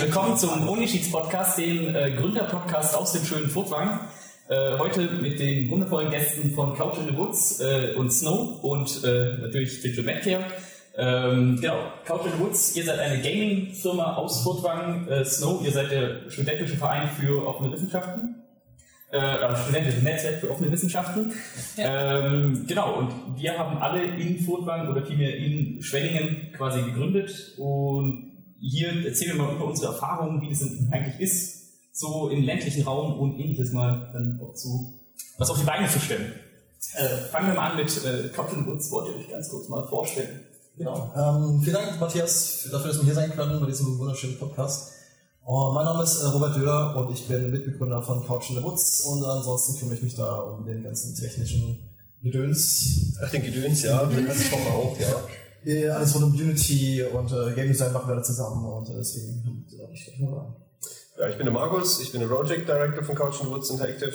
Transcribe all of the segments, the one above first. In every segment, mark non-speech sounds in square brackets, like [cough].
willkommen zum Unisheets Podcast, dem äh, Gründerpodcast aus dem schönen Furtwang. Äh, heute mit den wundervollen Gästen von Couch in the Woods äh, und Snow und äh, natürlich Digital Medcare. Ähm, genau, Couch in the Woods, ihr seid eine Gaming-Firma aus Furtwang. Äh, Snow, ihr seid der studentische Verein für offene Wissenschaften. Äh, also studentisches Netzwerk für offene Wissenschaften. Ähm, genau, und wir haben alle in Furtwang oder vielmehr in Schwenningen quasi gegründet und hier erzählen wir mal über unsere Erfahrungen, wie das eigentlich ist, so im ländlichen Raum und ähnliches mal dann auch zu, was auf die Beine zu stellen. Äh, fangen wir mal an mit äh, Captain Woods. Wollt ihr euch ganz kurz mal vorstellen? Genau. Ähm, vielen Dank, Matthias, dafür, dass wir hier sein können bei diesem wunderschönen Podcast. Oh, mein Name ist äh, Robert Döhler und ich bin Mitbegründer von Couch in the Woods und ansonsten kümmere ich mich da um den ganzen technischen Gedöns. Ach, den Gedöns, ja. Den ganzen Woche auch, ja. Ja, alles rund um Unity und äh, Game Design machen wir da zusammen und äh, deswegen habe ich gleich mal Ja, ich bin der Markus, ich bin der Project Director von Couch and Woods Interactive,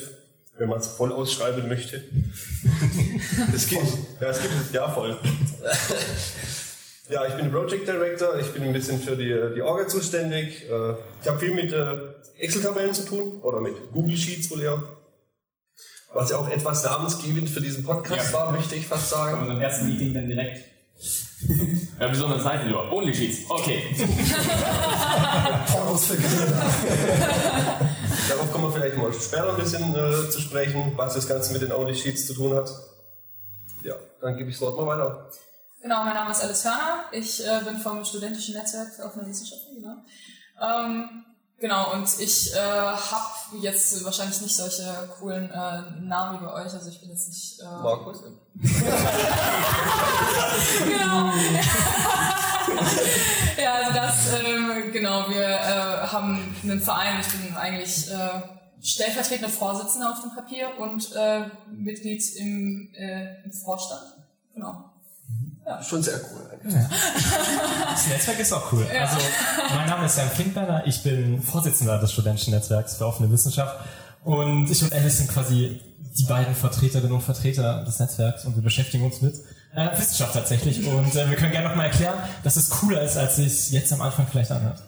wenn man es voll ausschreiben möchte. [laughs] Es gibt, ja, es gibt, ja, voll. Ja, ich bin Project Director, ich bin ein bisschen für die, die Orga zuständig. Äh, Ich habe viel mit äh, Excel-Tabellen zu tun oder mit Google Sheets wohl eher. Was ja auch etwas namensgebend für diesen Podcast Ja. war, möchte ich fast Bei sagen. unserem ersten Meeting dann direkt. Ja, wie soll man das heißen? Ja, Only Sheets. Okay. Pornos für Kinder. Darauf kommen wir vielleicht mal später ein bisschen äh, zu sprechen, was das Ganze mit den Only Sheets zu tun hat. Ja, dann gebe ich das Wort mal weiter. Genau, mein Name ist Alice Hörner. Ich äh, bin vom Studentischen Netzwerk für offene Wissenschaften, genau. Ähm, genau, und ich äh, habe jetzt wahrscheinlich nicht solche coolen äh, Namen wie bei euch. Also ich bin jetzt nicht... Äh, Markus? genau. [laughs] ja, also das, ähm, genau, wir äh, haben einen Verein, ich bin eigentlich äh, stellvertretende Vorsitzende auf dem Papier und äh, Mitglied im, äh, im Vorstand. Genau. Schon sehr cool. eigentlich. Das Netzwerk ist auch cool. Also, mein Name ist Jan Finkberner, ich bin Vorsitzender des Studentischen Netzwerks für offene Wissenschaft und ich und Alice sind quasi die beiden Vertreterinnen und Vertreter des Netzwerks und wir beschäftigen uns mit äh, Wissenschaft tatsächlich und äh, wir können gerne nochmal erklären, dass es cooler ist, als es jetzt am Anfang vielleicht anhört.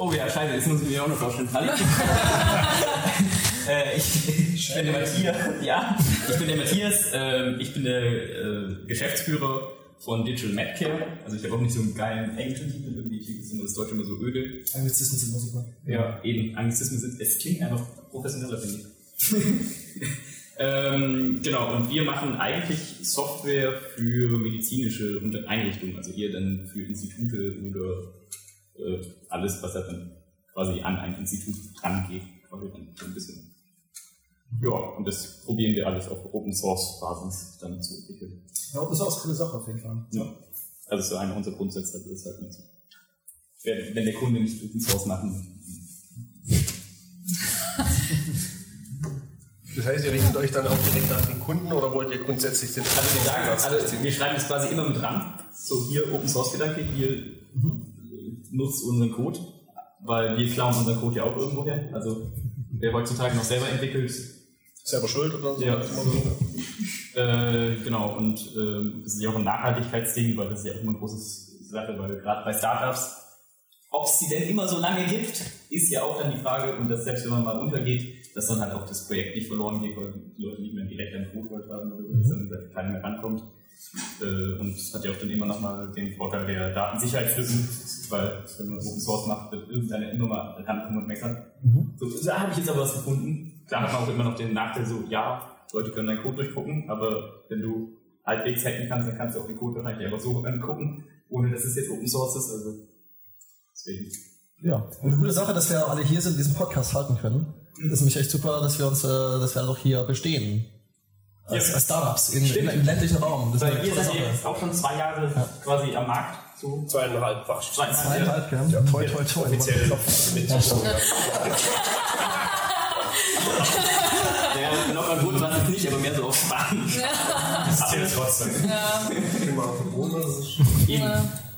Oh ja, scheiße, jetzt muss ich mir auch noch vorstellen. Hallo. [laughs] äh, ich, ich bin der Matthias. Ja, ich bin der Matthias. ähm, ich bin der äh, Geschäftsführer von Digital Medcare. Also ich habe auch nicht so einen geilen englischen Titel. Irgendwie ist immer das Deutsche immer so öde. Anglizismen sind super. Ja, eben. Anglizismen sind, es klingt einfach professioneller, finde ich. [laughs] ähm, genau, und wir machen eigentlich Software für medizinische Einrichtungen, also eher dann für Institute oder äh, alles, was halt dann quasi an ein Institut rangeht, quasi dann so ein bisschen. Ja, und das probieren wir alles auf Open Source Basis dann zu entwickeln. Ja, das ist auch eine coole Sache auf jeden Fall. Ja. Also so einer unserer Grundsätze, das ist halt immer so. Wenn wenn der Kunde nicht Open Source machen, [laughs] Das heißt, ihr richtet euch dann auch direkt nach den Kunden oder wollt ihr grundsätzlich den Also wir sagen, also wir schreiben es quasi immer mit dran. So hier Open Source Gedanke, hier äh, nutzt unseren Code, weil wir klauen unseren Code ja auch irgendwo her. Also wer heutzutage noch selber entwickelt, selber schuld oder so? Ja. So. [laughs] äh, genau, und äh, das ist ja auch ein Nachhaltigkeitsding, weil das ist ja auch immer eine große Sache, weil gerade bei Startups, ob es die denn immer so lange gibt, ist ja auch dann die Frage, und dass selbst wenn man mal untergeht, dass dann halt auch das Projekt nicht verloren geht, weil die Leute nicht mehr direkt an Code haben oder so, dass dann da keiner mehr rankommt. Äh, und es hat ja auch dann immer nochmal den Vorteil der Datensicherheitslücken, weil wenn man Open Source macht, wird irgendeiner immer mal rankommen und meckern. So, da habe ich jetzt aber was gefunden. Klar hat man auch immer noch den Nachteil, so, ja, Leute können deinen Code durchgucken, aber wenn du halbwegs hacken kannst, dann kannst du auch den Code wahrscheinlich einfach so angucken, ohne dass es jetzt Open Source ist. Also deswegen. Ja, und eine gute Sache, dass wir alle hier sind, diesen Podcast halten können. Das ist nämlich echt super, dass wir uns, äh, dass wir doch hier bestehen. Als, Ja. als Startups in, in, im ländlichen Raum. Das ist Weil ihr seid ja jetzt auch schon zwei Jahre quasi am Markt. So Zweieinhalb fast. zweieinhalb. Zweieinhalb, ja. Toi, toi, toi. Offiziell mit Ja, noch an Boden war es nicht, aber mehr so [laughs] auf Spaß. Das zählt trotzdem. Eben.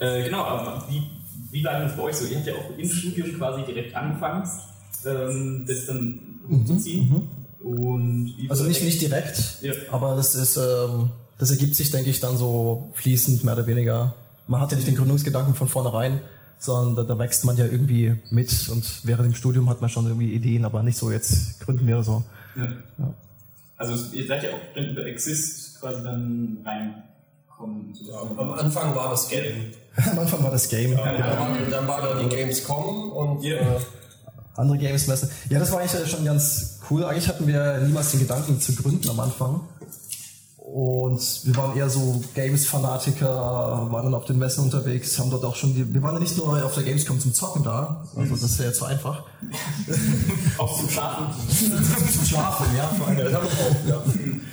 Äh, genau, aber wie, wie war denn das bei euch so? Ihr habt ja auch im Studium quasi direkt angefangen, ähm, das dann umzuziehen. Und Also war nicht, nicht direkt, Ja. aber das ist, ähm, das ergibt sich, denke ich, dann so fließend, mehr oder weniger. Man hat ja nicht den Gründungsgedanken von vornherein, sondern da, da wächst man ja irgendwie mit und während dem Studium hat man schon irgendwie Ideen, aber nicht so jetzt gründen wir so. Ja. Ja. Also ihr seid ja auch über Exist quasi dann reinkommen. Ja, am Anfang war das Game. [laughs] am Anfang war das Game. Ja, genau. Dann war da die Gamescom und yeah. äh, andere Games messen. Ja, das war eigentlich schon ganz cool. Eigentlich hatten wir niemals den Gedanken zu gründen am Anfang. Und wir waren eher so Games-Fanatiker, waren dann auf den Messen unterwegs, haben dort auch schon die, wir waren ja nicht nur auf der Gamescom zum Zocken da, also das wäre ja zu einfach. auch zum Schlafen. [laughs] zum Schlafen, ja, vor allem. Ja, auch, ja.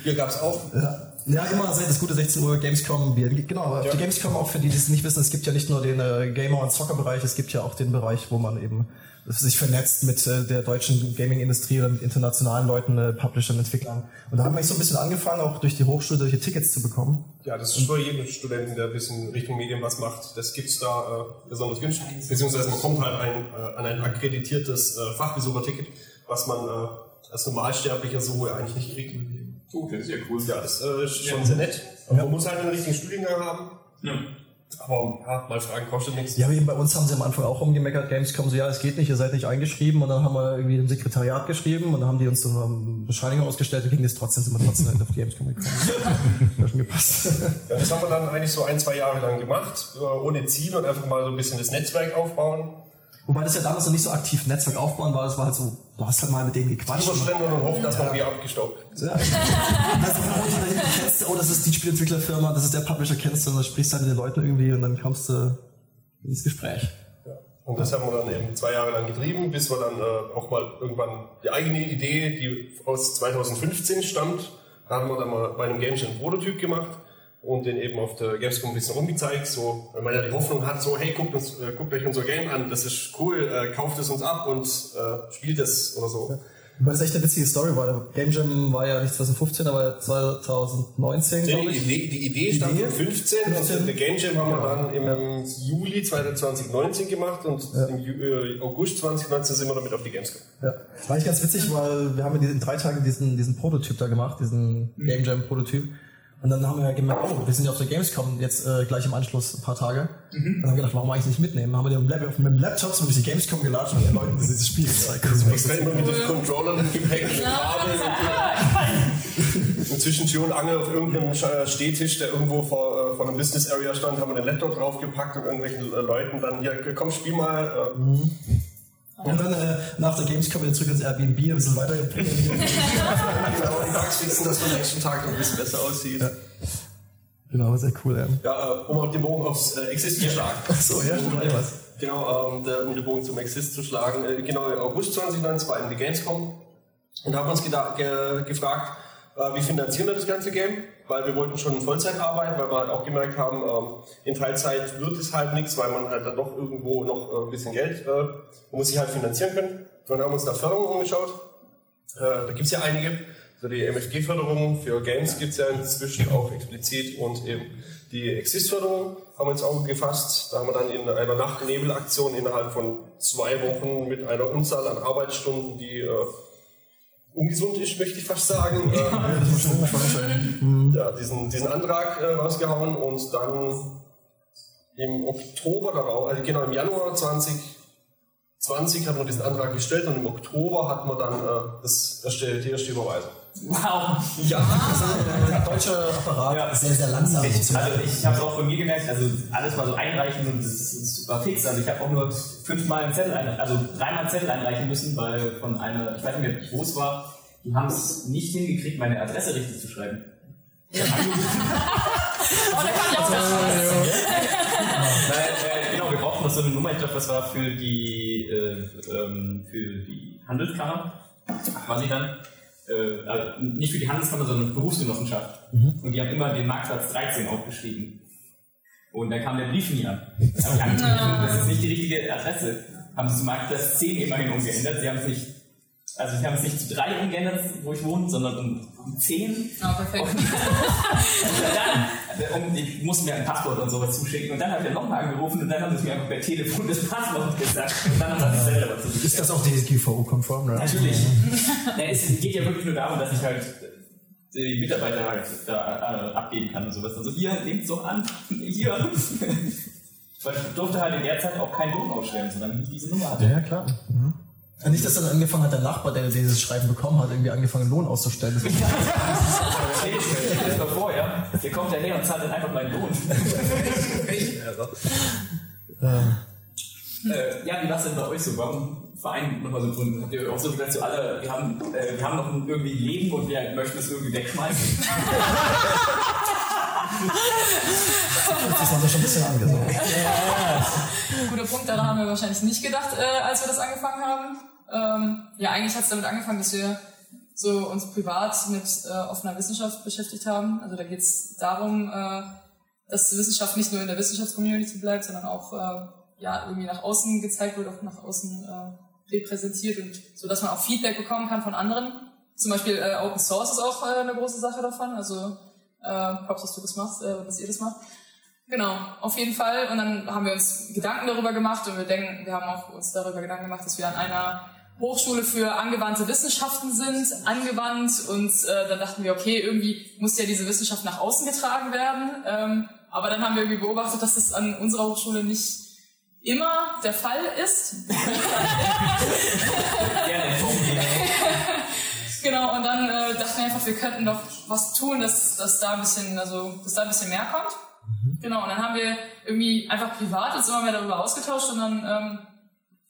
Hier gab's auch. Ja. Ja, immer seit das gute 16 Uhr Gamescom. Genau, ja. der Gamescom auch für die, die es nicht wissen, es gibt ja nicht nur den äh, Gamer- und Zocker-Bereich, es gibt ja auch den Bereich, wo man eben sich vernetzt mit äh, der deutschen Gaming-Industrie oder mit internationalen Leuten, äh, Publishern, Entwicklern. Und da haben wir so ein bisschen angefangen, auch durch die Hochschule solche Tickets zu bekommen. Ja, das ist für jeden Studenten, der ein bisschen Richtung Medien was macht. Das gibt's da äh, besonders günstig. Beziehungsweise man kommt halt ein, äh, an ein akkreditiertes äh, Fachbesucherticket, was man äh, als Normalsterblicher so eigentlich nicht kriegt. Oh, das ist ja cool. Ja, das äh, ist schon ja. sehr nett. Aber man muss halt einen richtigen Studiengang haben. Ja. Aber ja, mal fragen kostet nichts. Ja, eben bei uns haben sie am Anfang auch rumgemeckert, Gamescom so, ja, es geht nicht, ihr seid nicht eingeschrieben. Und dann haben wir irgendwie im Sekretariat geschrieben und dann haben die uns so eine Bescheinigung ausgestellt und ging das trotzdem, sind wir trotzdem auf Gamescom gekommen. [laughs] das schon gepasst. Ja, das haben wir dann eigentlich so ein, zwei Jahre lang gemacht, äh, ohne Ziel und einfach mal so ein bisschen das Netzwerk aufbauen. Wobei das ja damals noch nicht so aktiv Netzwerk aufbauen war, es war halt so, du hast halt mal mit denen gequatscht. Überstände und hoffen, dass man wie abgestaubt. Ja. also, oh, kennst, oh, das ist die Spielentwicklerfirma, das ist der Publisher, kennst du, und dann sprichst du halt mit den Leuten irgendwie und dann kommst du ins Gespräch. Ja. Und das haben wir dann eben zwei Jahre lang getrieben, bis wir dann äh, auch mal irgendwann die eigene Idee, die aus 2015 stammt, da haben wir dann mal bei einem Game Jam Prototyp gemacht und den eben auf der Gamescom ein bisschen rumgezeigt, so, weil man ja die Hoffnung hat, so, hey, guckt, uns, äh, guckt euch unser Game an, das ist cool, äh, kauft es uns ab und äh, spielt es oder so. Ja. Weil das echt eine witzige Story war. Der Game Jam war ja nicht 2015, aber 2019, glaube ich. Die Idee, die Idee stand Idee? 15, 15 und der Game Jam haben wir dann im ja. Juli 2019 gemacht und ja. im äh, August 2019 sind wir damit auf die Gamescom. Ja. War eigentlich ganz witzig, weil wir haben in diesen drei Tagen diesen, diesen Prototyp da gemacht, diesen mhm. Game Jam Prototyp. Und dann haben wir gemerkt, oh, wir sind ja auf der Gamescom jetzt äh, gleich im Anschluss ein paar Tage. Mhm. Und dann haben wir gedacht, warum eigentlich nicht mitnehmen? Dann haben wir den mit dem Laptop so durch die Gamescom gelatscht und den Leuten dieses Spiel gezeigt. Du extra immer mit dem Controller im Gepäck und zwischen Tür und Angel auf irgendeinem Stehtisch, der irgendwo vor, äh, vor einem Business Area stand, haben wir den Laptop draufgepackt und irgendwelchen äh, Leuten dann, hier, komm, spiel mal. Äh, mhm. Und dann äh, nach der Gamescom wieder zurück ins Airbnb, ein bisschen weiter genau, die Bugs fixen, dass man nächsten Tag ein bisschen besser aussieht. Ja. Genau, sehr cool. Ja, ja äh, um den Bogen aufs äh, Exist zu schlagen. Achso, ja, stimmt, um, was. Genau, ähm, der, um den Bogen zum Exist zu schlagen. Äh, genau, August 2019 war eben die Gamescom. Und da haben wir uns ge gefragt, wie finanzieren wir das ganze Game? Weil wir wollten schon in Vollzeit arbeiten, weil wir halt auch gemerkt haben, ähm, in Teilzeit wird es halt nichts, weil man halt dann doch irgendwo noch äh, ein bisschen Geld äh, muss sich halt finanzieren können. Dann haben wir uns da Förderung angeschaut. da gibt es ja einige. Also die MFG-Förderung für Games gibt es ja inzwischen auch explizit und eben die Exist-Förderung haben wir ins Auge gefasst. Da haben wir dann in einer Nacht-Nebel-Aktion innerhalb von zwei Wochen mit einer Unzahl an Arbeitsstunden, die äh, ungesund ist, möchte ich fast sagen. Ja, äh, muss schon ja, diesen, diesen Antrag äh, rausgehauen und dann im Oktober darauf, also genau im Januar 2020 haben wir diesen Antrag gestellt und im Oktober hatten wir dann äh, das erstellte die erste Überweisung. Wow. Ja, der deutsche Apparat ja. sehr, sehr langsam. Ich, also ich habe es auch von mir gemerkt, also alles mal so einreichen und das, war fix. Also ich habe auch nur fünfmal einen Zettel, ein, also dreimal einen Zettel einreichen müssen, weil von einer, ich weiß nicht mehr, wo es war, die haben es nicht hingekriegt, meine Adresse richtig zu schreiben. Ja. [laughs] oh, da kann ich auch Weil, äh, genau, wir brauchten noch so eine Nummer, ich glaube, das war für die, äh, ähm, für die Handelskammer, quasi dann äh, also nicht für die Handelskammer, sondern Berufsgenossenschaft. Mhm. Und die haben immer den Marktplatz 13 aufgeschrieben. Und dann kam der Brief nie an. [laughs] Habe ich das ist nicht die richtige Adresse. Haben sie zum Marktplatz 10 immerhin umgeändert. Sie haben es nicht also sie haben es nicht zu drei umgeändert, wo ich wohne, sondern um, um zehn. Ah, perfekt. Und, [laughs] dann, und ich musste mir ein Passwort und sowas zuschicken. Und dann habe ich nochmal angerufen und dann haben sie mir einfach per Telefon das Passwort gesagt. Und dann haben sie es selber zu Ist das auch DSGVO-konform? Natürlich. ja, [laughs] es geht ja wirklich nur darum, dass ich halt die Mitarbeiter halt da äh, abgeben kann und sowas. Also hier, nehmt so an, [laughs] hier. [laughs] Weil ich durfte halt in der Zeit auch keinen Lohn ausstellen, sondern ich diese Nummer hatte. Ja, klar. Mhm. Nicht, dass dann angefangen hat, der Nachbar, der dieses Schreiben bekommen hat, irgendwie angefangen, Lohn auszustellen. Das [laughs] ist- Stell dir stell dir das mal vor, ja. Der kommt daher und zahlt dann einfach meinen Lohn. [laughs] Äh, ja, wie war es denn bei euch so? Warum Verein nochmal so gefunden? Habt ihr auch so gesagt, so alle, wir haben, äh, wir haben noch ein irgendwie ein Leben und wir möchten es irgendwie wegschmeißen? [laughs] Das haben wir schon ein bisschen angesagt. Guter Punkt, daran haben wir wahrscheinlich nicht gedacht, äh, als wir das angefangen haben. Ähm, ja, eigentlich hat es damit angefangen, dass wir so uns privat mit äh, offener Wissenschaft beschäftigt haben. Also da geht es darum, äh, dass Wissenschaft nicht nur in der Wissenschaftscommunity bleibt, sondern auch äh, ja irgendwie nach außen gezeigt wird, auch nach außen äh, repräsentiert und so, dass man auch Feedback bekommen kann von anderen. Zum Beispiel äh, Open Source ist auch eine große Sache davon. Also äh, Props, dass du das machst, äh, dass ihr das macht. Genau, auf jeden Fall. Und dann haben wir uns Gedanken darüber gemacht und wir denken, wir haben auch uns darüber Gedanken gemacht, dass wir an einer Hochschule für angewandte Wissenschaften sind, angewandt und äh, dann dachten wir, okay, irgendwie muss ja diese Wissenschaft nach außen getragen werden. Ähm, aber dann haben wir irgendwie beobachtet, dass das an unserer Hochschule nicht immer der Fall ist. [laughs] Gerne. Genau, und dann äh, dachten wir einfach, wir könnten doch was tun, dass, dass da ein bisschen, also, dass da ein bisschen mehr kommt. Genau, und dann haben wir irgendwie einfach privat uns immer mehr darüber ausgetauscht und dann ähm,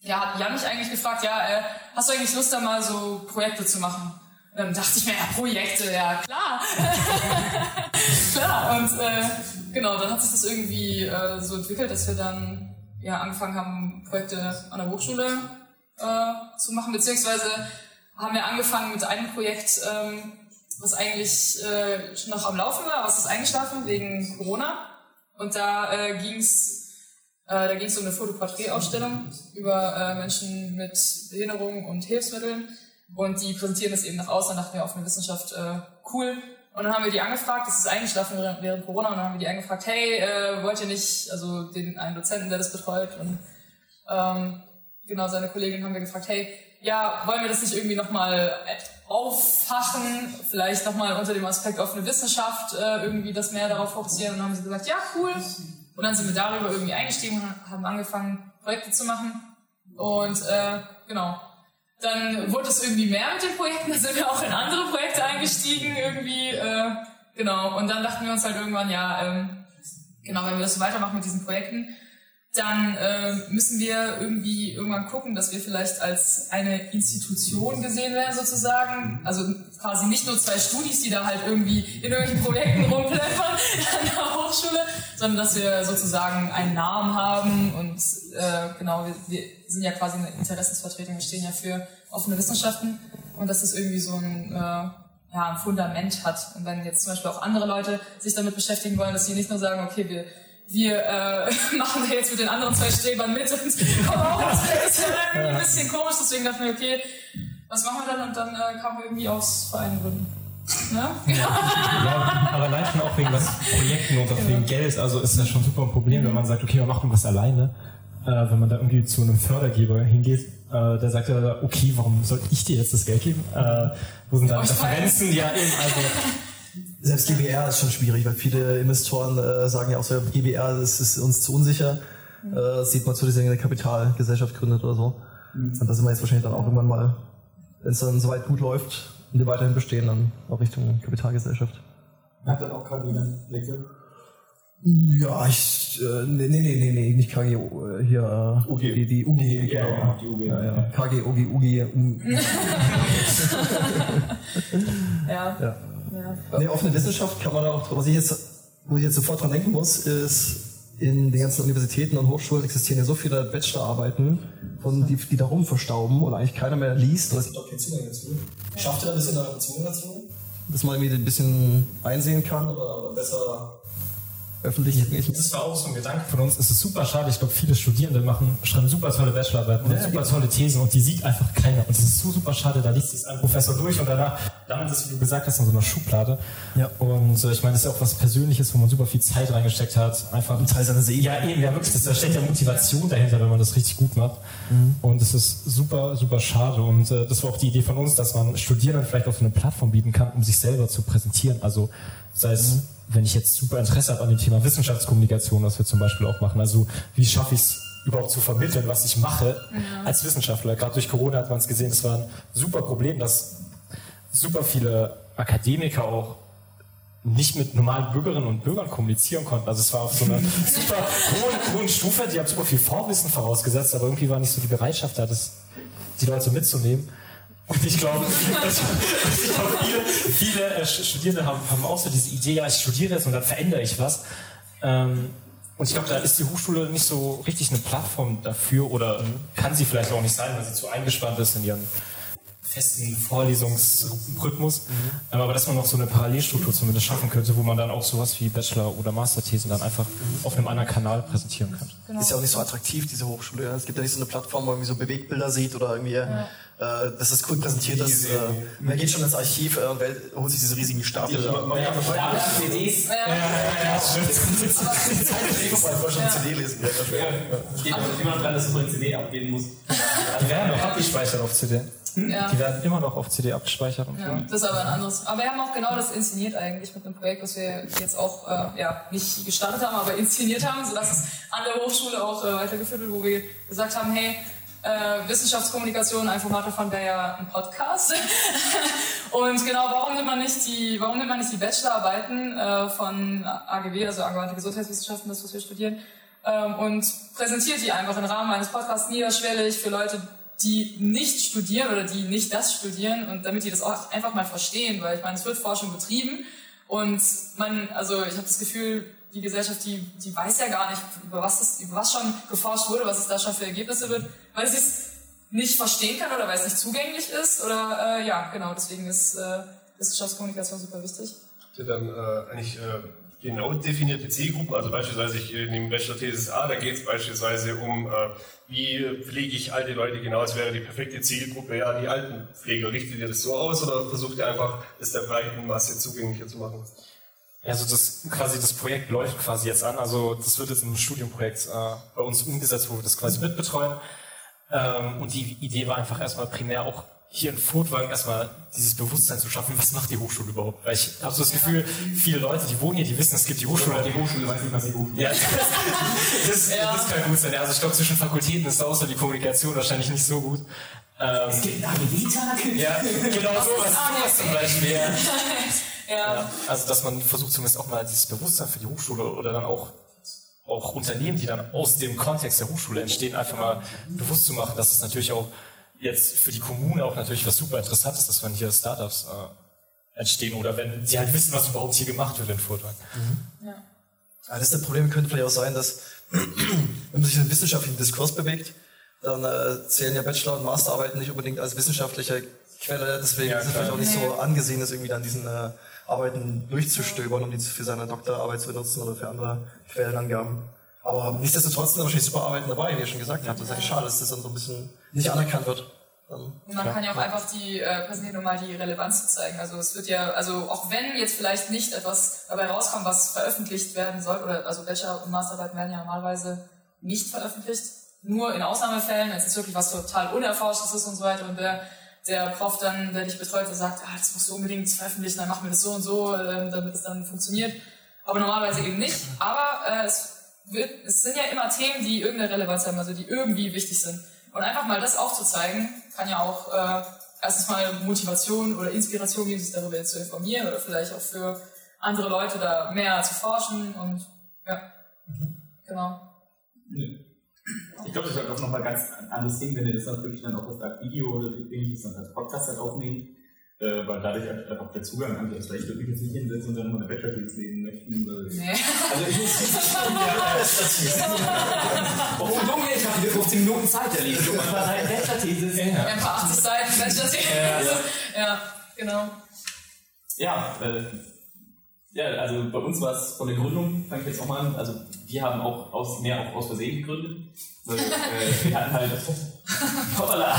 ja, hat Jan mich eigentlich gefragt, ja, äh, hast du eigentlich Lust, da mal so Projekte zu machen? Und dann dachte ich mir, ja, Projekte, ja, klar. [laughs] klar, und äh, genau, dann hat sich das irgendwie äh, so entwickelt, dass wir dann ja angefangen haben, Projekte an der Hochschule äh, zu machen, beziehungsweise haben wir angefangen mit einem Projekt, ähm, was eigentlich äh, noch am Laufen war, es ist eingeschlafen wegen Corona. Und da äh, ging es äh, da ging es um eine Fotoporträtausstellung über äh, Menschen mit Behinderungen und Hilfsmitteln. Und die präsentieren das eben nach außen. Dachten wir auf eine Wissenschaft, äh, cool. Und dann haben wir die angefragt, das ist eingeschlafen während Corona, und dann haben wir die angefragt, hey, äh, wollt ihr nicht, also den einen Dozenten, der das betreut, und ähm, genau seine Kollegin haben wir gefragt, hey, ja, wollen wir das nicht irgendwie nochmal auffachen, vielleicht nochmal unter dem Aspekt offene Wissenschaft äh, irgendwie das mehr darauf fokussieren und dann haben sie gesagt, ja, cool. Und dann sind wir darüber irgendwie eingestiegen und haben angefangen, Projekte zu machen. Und äh, genau, dann wurde es irgendwie mehr mit den Projekten, [laughs] dann sind wir auch in andere Projekte eingestiegen irgendwie. Äh, genau, und dann dachten wir uns halt irgendwann, ja, ähm, genau, wenn wir das so weitermachen mit diesen Projekten, dann äh, müssen wir irgendwie irgendwann gucken, dass wir vielleicht als eine Institution gesehen werden sozusagen. Also quasi nicht nur zwei Studis, die da halt irgendwie in irgendwelchen Projekten [laughs] rumplempern an der Hochschule, sondern dass wir sozusagen einen Namen haben und äh, genau, wir, wir sind ja quasi eine Interessensvertretung, wir stehen ja für offene Wissenschaften und dass das irgendwie so ein, äh, ja, ein Fundament hat. Und wenn jetzt zum Beispiel auch andere Leute sich damit beschäftigen wollen, dass sie nicht nur sagen, okay, wir wir äh, [laughs] machen da jetzt mit den anderen zwei Strebern mit und [laughs] kommen auch ins Projekt. Das wäre irgendwie ein bisschen komisch, deswegen dachten wir, okay, was machen wir dann? Und dann äh, kamen wir irgendwie aufs Verein gründen. Ne? [laughs] Ja, aber allein schon auch wegen was Projekten und auch wegen Geld, also ist das schon super ein Problem, wenn man sagt, okay, man macht irgendwas alleine. Äh, wenn man da irgendwie zu einem Fördergeber hingeht, äh, der sagt ja, okay, warum soll ich dir jetzt das Geld geben? Äh, wo sind da Referenzen? Ja, eben, also Selbst GBR ist schon schwierig, weil viele Investoren äh, sagen ja auch so, GBR das ist uns zu unsicher. Äh, sieht man zu, dass ihr eine Kapitalgesellschaft gründet oder so. Und da sind wir jetzt wahrscheinlich dann auch irgendwann mal, wenn es dann soweit gut läuft und wir weiterhin bestehen, dann auch Richtung Kapitalgesellschaft. Hat dann auch KG dann Blicke? Ja, ich, äh, nee, nee, nee, nee, nicht KG, äh, hier, äh, UG. Die, die UG, Ja, genau. genau, die UG. Ja, ja. KG, UG, UG, um, Ja. ja. Ja. Nee, offene Wissenschaft kann man auch, was ich jetzt, wo ich jetzt sofort dran denken muss, ist, in den ganzen Universitäten und Hochschulen existieren ja so viele Bachelorarbeiten, von, die, die da rum verstauben und eigentlich keiner mehr liest. Und es gibt auch keinen Zugang dazu. Schafft ihr ein bisschen da Zugang dazu? Dass man irgendwie ein bisschen einsehen kann oder, oder besser öffentlich Das war auch so ein Gedanke von uns. Es ist super schade. Ich glaube, viele Studierende machen, schreiben super tolle Bachelorarbeiten und super tolle Thesen und die sieht einfach keiner. Und es ist so super schade. Da liest es ein Professor durch und danach landet es, wie du gesagt hast, in so einer Schublade. Ja. Und äh, ich meine, das ist ja auch was Persönliches, wo man super viel Zeit reingesteckt hat. Einfach Ein Teil seiner Seele. Ja, eben, ja wirklich. Das, da steckt ja Motivation dahinter, wenn man das richtig gut macht. Und es ist super, super schade. Und äh, das war auch die Idee von uns, dass man Studierenden vielleicht auch so eine Plattform bieten kann, um sich selber zu präsentieren. Also sei es wenn ich jetzt super Interesse habe an dem Thema Wissenschaftskommunikation, was wir zum Beispiel auch machen. Also wie schaffe ich es überhaupt zu vermitteln, was ich mache als Wissenschaftler. Gerade durch Corona hat man es gesehen, es war ein super Problem, dass super viele Akademiker auch nicht mit normalen Bürgerinnen und Bürgern kommunizieren konnten. Also es war auf so einer [laughs] super hohen, hohen Stufe, die haben super viel Vorwissen vorausgesetzt, aber irgendwie war nicht so die Bereitschaft da, das, die Leute mitzunehmen. Und ich glaube, ich glaube viele, viele äh, Studierende haben, haben auch so diese Idee, ja, ich studiere jetzt und dann verändere ich was. Ähm, und ich glaube, da ist die Hochschule nicht so richtig eine Plattform dafür oder kann sie vielleicht auch nicht sein, weil sie zu eingespannt ist in ihren festen Vorlesungsrhythmus. Mhm. Aber dass man noch so eine Parallelstruktur zumindest schaffen könnte, wo man dann auch sowas wie Bachelor- oder Masterthesen dann einfach auf einem anderen Kanal präsentieren kann. Genau. Ist ja auch nicht so attraktiv, diese Hochschule. Es gibt ja nicht so eine Plattform, wo man irgendwie so Bewegbilder sieht oder irgendwie, ja. Äh, dass das cool präsentiert ist. Äh, man geht schon ins Archiv äh, und holt sich diese riesigen Stapel. Ja, ja, ja, CDs. Ja, ja, ja, stimmt. CD lesen. Steht immer noch dran, dass du eine CD abgeben musst. Die werden noch abgespeichert auf CD. Hm? Ja. Die werden immer noch auf CD abgespeichert. Und ja, das ist aber ein anderes. Aber wir haben auch genau das inszeniert eigentlich mit einem Projekt, was wir jetzt auch äh, ja, nicht gestartet haben, aber inszeniert haben, sodass es an der Hochschule auch äh, weitergeführt wird, wo wir gesagt haben, hey, äh, Wissenschaftskommunikation, ein Format davon wäre ja ein Podcast. [laughs] und genau, warum nimmt man nicht die, warum nimmt man nicht die Bachelorarbeiten äh, von AGW, also angewandte Gesundheitswissenschaften, das was wir studieren, ähm, und präsentiert die einfach im Rahmen eines Podcasts niederschwellig für Leute, die nicht studieren oder die nicht das studieren und damit die das auch einfach mal verstehen, weil ich meine, es wird Forschung betrieben und man, also ich habe das Gefühl, die Gesellschaft, die, die weiß ja gar nicht, über was, das, über was schon geforscht wurde, was es da schon für Ergebnisse wird, weil sie es nicht verstehen kann oder weil es nicht zugänglich ist oder äh, ja, genau, deswegen ist äh, Wissenschaftskommunikation super wichtig. Ja, dann äh, eigentlich äh, genau definierte Zielgruppen. Also beispielsweise ich nehme Bachelor-Thesis A, da geht es beispielsweise um, äh, wie pflege ich alte Leute genau, es wäre die perfekte Zielgruppe, ja, die Altenpfleger. Richtet ihr das so aus oder versucht ihr einfach, es der breiten Masse zugänglicher zu machen? Also das quasi das Projekt läuft quasi jetzt an. Also das wird jetzt im Studienprojekt äh, bei uns umgesetzt, wo wir das quasi mitbetreuen. Ähm, und die Idee war einfach erstmal primär auch hier in Furtwagen erstmal dieses Bewusstsein zu schaffen, was macht die Hochschule überhaupt? Weil ich habe so das Gefühl, viele Leute, die wohnen hier, die wissen, es gibt die Hochschule. Die Hochschule weiß nicht, was die Hochschule ja, [laughs] das, ja. das kann gut sein. Also ich glaube, zwischen Fakultäten ist so die Kommunikation wahrscheinlich nicht so gut. Ähm, es gibt AGW-Tage. Ja, genau sowas, sowas zum Beispiel. [laughs] Ja. Ja. Also dass man versucht zumindest auch mal dieses Bewusstsein für die Hochschule oder dann auch auch Unternehmen, die dann aus dem Kontext der Hochschule entstehen, einfach mal bewusst zu machen, dass es natürlich auch jetzt für die Kommune auch natürlich was super Interessantes, dass wenn hier Startups äh, entstehen oder wenn sie halt wissen, was überhaupt hier gemacht wird in Furtwang. Mhm. Ja. ja. Das Problem könnte vielleicht auch sein, dass [clears throat] wenn man sich in einem wissenschaftlichen Diskurs bewegt, dann äh, zählen ja Bachelor- und Masterarbeiten nicht unbedingt als wissenschaftliche Quelle, deswegen ja, ist es vielleicht auch nicht so angesehen, das irgendwie dann diesen äh, Arbeiten durchzustöbern, um die für seine Doktorarbeit zu benutzen oder für andere Quellenangaben. Aber nichtsdestotrotz sind wahrscheinlich super Arbeiten dabei, wie ihr schon gesagt habt. Das ist eigentlich schade, dass das dann so ein bisschen nicht anerkannt wird. Und man ja, kann ja auch einfach die äh, präsentieren, um mal die Relevanz zu zeigen. Also es wird ja, also auch wenn jetzt vielleicht nicht etwas dabei rauskommt, was veröffentlicht werden soll, oder also Bachelor- und Masterarbeiten werden ja normalerweise nicht veröffentlicht, nur in Ausnahmefällen, wenn es wirklich was total Unerforschtes ist und so weiter und der, der Prof dann, der dich betreut, der sagt, ah, das musst du unbedingt veröffentlichen, dann machen wir das so und so, äh, damit es dann funktioniert. Aber normalerweise eben nicht. Aber äh, es wird, es sind ja immer Themen, die irgendeine Relevanz haben, also die irgendwie wichtig sind. Und einfach mal das aufzuzeigen, kann ja auch äh, erstens mal Motivation oder Inspiration geben, sich darüber zu informieren oder vielleicht auch für andere Leute da mehr zu forschen und ja, mhm. genau. Ich glaube, das ist halt auch nochmal ganz anderes Ding, wenn ihr das dann wirklich dann auch als Video oder ähnliches dann als Podcast halt aufnehmt äh, weil dadurch einfach der Zugang an also ich würde mich jetzt nicht hinsetzen und dann noch eine Bachelor-Thesis lesen möchten. Nee. [laughs] Also ich muss [laughs] Warum Junge, ich habe 15 Minuten Zeit erlebt. Du machst eine Bachelor-Thesis. Ja. Ein paar 80 Seiten Bachelor-Thesis. Ja, ja. [laughs] ja, genau. Ja, äh, ja, also bei uns war es von der Gründung, fange ich jetzt auch mal an, also wir haben auch aus, mehr auch aus Versehen gegründet. Weil, äh, wir hatten halt, [laughs] hoppala,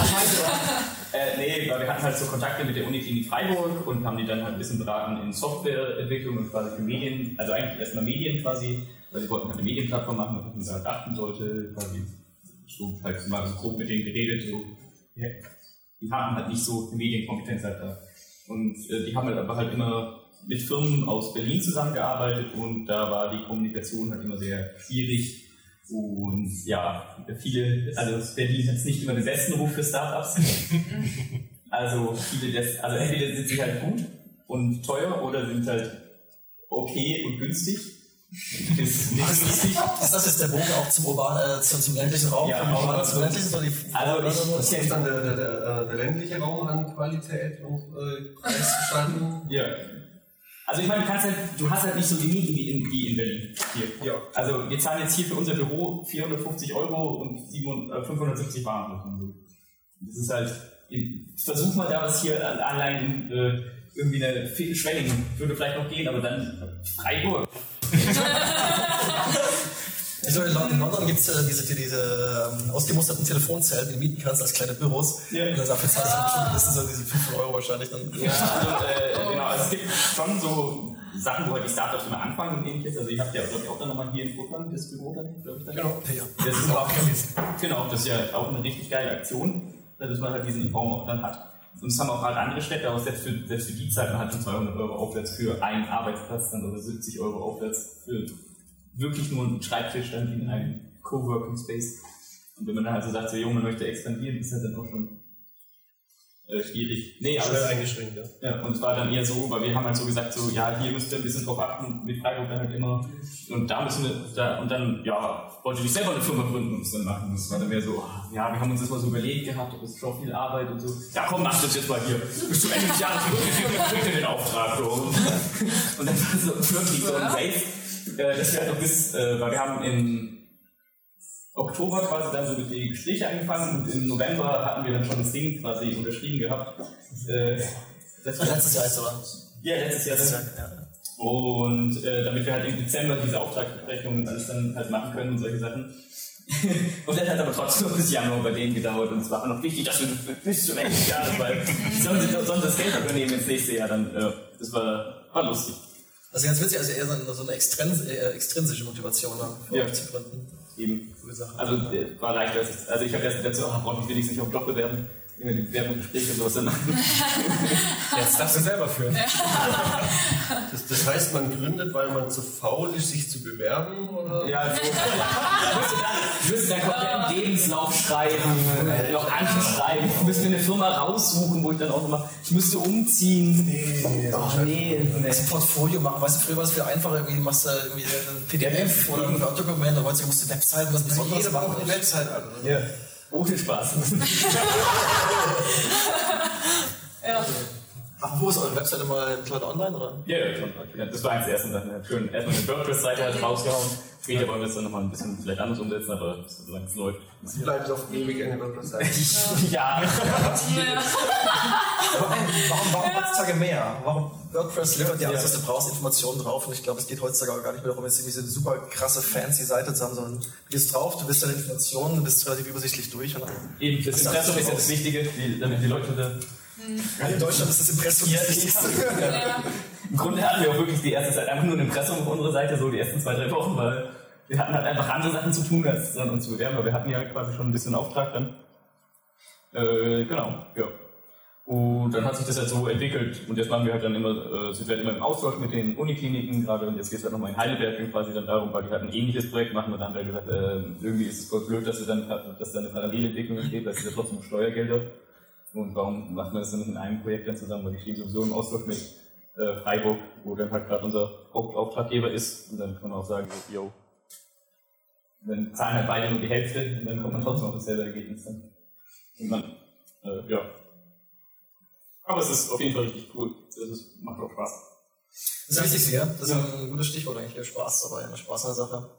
äh, nee, weil wir hatten halt so Kontakte mit der Uniklinik Freiburg und haben die dann halt ein bisschen beraten in Softwareentwicklung und quasi für Medien, also eigentlich erstmal Medien quasi, weil sie wollten halt eine Medienplattform machen, was man da dachten sollte, quasi so halt mal so grob mit denen geredet, so, ja, die haben halt nicht so eine Medienkompetenz halt da. Und äh, die haben halt aber halt immer mit Firmen aus Berlin zusammengearbeitet und da war die Kommunikation halt immer sehr schwierig. Und ja, viele, also Berlin hat es nicht immer den besten Ruf für Startups. [laughs] also viele, des, also entweder sind sie halt gut und teuer oder sind halt okay und günstig. Bis [laughs] nicht günstig. Ist das jetzt der Bogen auch zum urban, äh, zum, zum ländlichen Raum? Ja, Vom urbanen also- zum ländlichen die Also ich- Was ist dann der, der, der, der ländliche Raum an Qualität und äh, Preisgestaltung? Ja. Also ich meine, du kannst halt, du hast halt nicht so die Mieten wie in, wie in Berlin. Hier. Ja. Also wir zahlen jetzt hier für unser Büro 450 Euro und 700, äh, 570 Warenkosten. Das ist halt, versuch mal da was hier an- allein in, äh, irgendwie eine Schwenningen würde vielleicht noch gehen, aber dann Freiburg. [laughs] [laughs] Also in London, gibt es äh, diese, diese ähm, ausgemusterten Telefonzellen, die du mieten kannst als kleine Büros. Ja. Und dafür zahlst du bestimmt mindestens so diese 500 Euro wahrscheinlich dann. Ja, also, äh, genau, also es gibt schon so Sachen, wo halt die Startups immer anfangen und ähnliches. Also ich habe ja, glaube ich, auch dann nochmal hier in Vorstand das Büro dann, glaube ich, dann. Genau. Ja. Das ist auch, genau, das ist ja auch eine richtig geile Aktion, dass man halt diesen Raum auch dann hat. Und es haben auch halt andere Städte, aber selbst für, selbst für die zahlt man halt schon 200 Euro aufwärts für einen Arbeitsplatz dann oder 70 Euro aufwärts für wirklich nur einen Schreibtisch dann in einem Coworking Space. Und wenn man dann halt so sagt, so, man möchte expandieren, ist halt dann auch schon äh, schwierig. Nee, aber Schnell es- eingeschränkt, ja. ja, und es war dann eher so, weil wir haben halt so gesagt, so, ja, hier müsst ihr ein bisschen drauf achten, mit Freiburg dann halt immer. Und da müssen wir, da, und dann, ja, wollte ich selber eine Firma gründen und es dann machen. Das war dann mehr so, ah, ja, wir haben uns das mal so überlegt gehabt, aber es ist schon viel Arbeit und so. Ja, komm, mach das jetzt mal hier. Bis zum Ende des Jahres [laughs] kriegt ihr den Auftrag, so. Und dann war so wirklich so ein Safe, äh, dass wir halt noch bis, äh, weil wir haben in Oktober quasi dann so mit den Gespräche angefangen und im November hatten wir dann schon das Ding quasi unterschrieben gehabt. Äh, das war Letztes Jahr oder? ja, letztes Jahr. Letztes. Jahr, ja. Und äh, damit wir halt im Dezember diese Auftragsbesprechungen und alles dann halt machen können und solche Sachen. [laughs] und das hat aber trotzdem noch bis Januar bei denen gedauert und es war noch wichtig, dass wir bis zum Ende des Jahres, weil [laughs] sie sonst das Geld übernehmen ins nächste Jahr dann. Äh, das war, war lustig. Also ganz witzig, also eher so eine, so eine extrins äh, extrinsische Motivation ne, für Ja. euch zu gründen. Eben. Coole Sache. Also äh, war leicht, dass ich, also ich habe erst dazu, oh, brauche ich wenigstens nicht auf Job bewerben. Immer die Bewerbungsgespräche und sowas dann machen. Jetzt darfst du selber führen. Das, das heißt, man gründet, weil man zu faul ist, sich zu bewerben? Oder? Ja, so. Ich müsste dann kompletten Lebenslauf schreiben, äh, noch anschreiben. Ich müsste mir eine Firma raussuchen, wo ich dann auch nochmal, ich müsste umziehen. Nee, Oh, nee, nee. Das Portfolio machen, weißt du, früher war das viel einfacher, irgendwie machst du irgendwie ein PDF oder ein Word-Dokument, aber heutzutage musst du Webseiten, was Besonderes Jeder braucht machen. eine Website an. Ja. Ohne Spaß. [laughs] [laughs] Ja. Ach, wo ist eure Webseite mal gerade online, oder? Ja, ja, schon. Ja, das war eins der ersten Sachen. Ja, Schön, erstmal eine WordPress-Seite halt rausgehauen. Später wollen wir es dann nochmal ein bisschen vielleicht anders umsetzen, aber solange es läuft. Es bleibt auf ewig eine WordPress-Seite. [laughs] Ja. Ja. Warum, warum heutzutage mehr? Warum WordPress liefert dir alles, was du brauchst, Informationen drauf und ich glaube, es geht heutzutage auch gar nicht mehr darum, jetzt irgendwie so eine super krasse fancy Seite zu haben, sondern du gehst drauf, du bist deine Informationen, du bist relativ übersichtlich durch und dann Eben, das Impressum ist ja das Wichtige, die, damit die Leute da in Deutschland ist das Impressum das Wichtigste. [laughs] Ja. Im Grunde hatten wir auch wirklich die erste Zeit einfach nur ein Impressum auf unserer Seite, so die ersten zwei, drei Wochen, weil wir hatten halt einfach andere Sachen zu tun, als dann uns zu bewerben, weil wir hatten ja quasi schon ein bisschen Auftrag dann. Äh, genau, ja. Und dann hat sich das halt so entwickelt und jetzt machen wir halt dann immer, äh, sind wir halt immer im Austausch mit den Unikliniken gerade und jetzt geht es halt nochmal in Heidelberg dann quasi dann darum, weil die halt ein ähnliches Projekt machen und dann haben wir gesagt, äh, irgendwie ist es voll blöd, dass, wir dann, dass da eine Parallelentwicklung entsteht, weil es ja trotzdem Steuergelder. Und warum macht man das dann nicht in einem Projekt dann zusammen, weil die stehen sowieso im Austausch mit äh, Freiburg, wo dann halt gerade unser Hauptauftraggeber ist. Und dann kann man auch sagen, yo, dann zahlen halt beide nur die Hälfte und dann kommt man trotzdem auf dasselbe Ergebnis dann. Und man, äh, ja. Aber es ist auf jeden Fall richtig cool. Es macht auch Spaß. Das ist das Wichtigste, ja? Das ist ein gutes Stichwort eigentlich, Spaß, aber ja, eine Spaß an der Sache.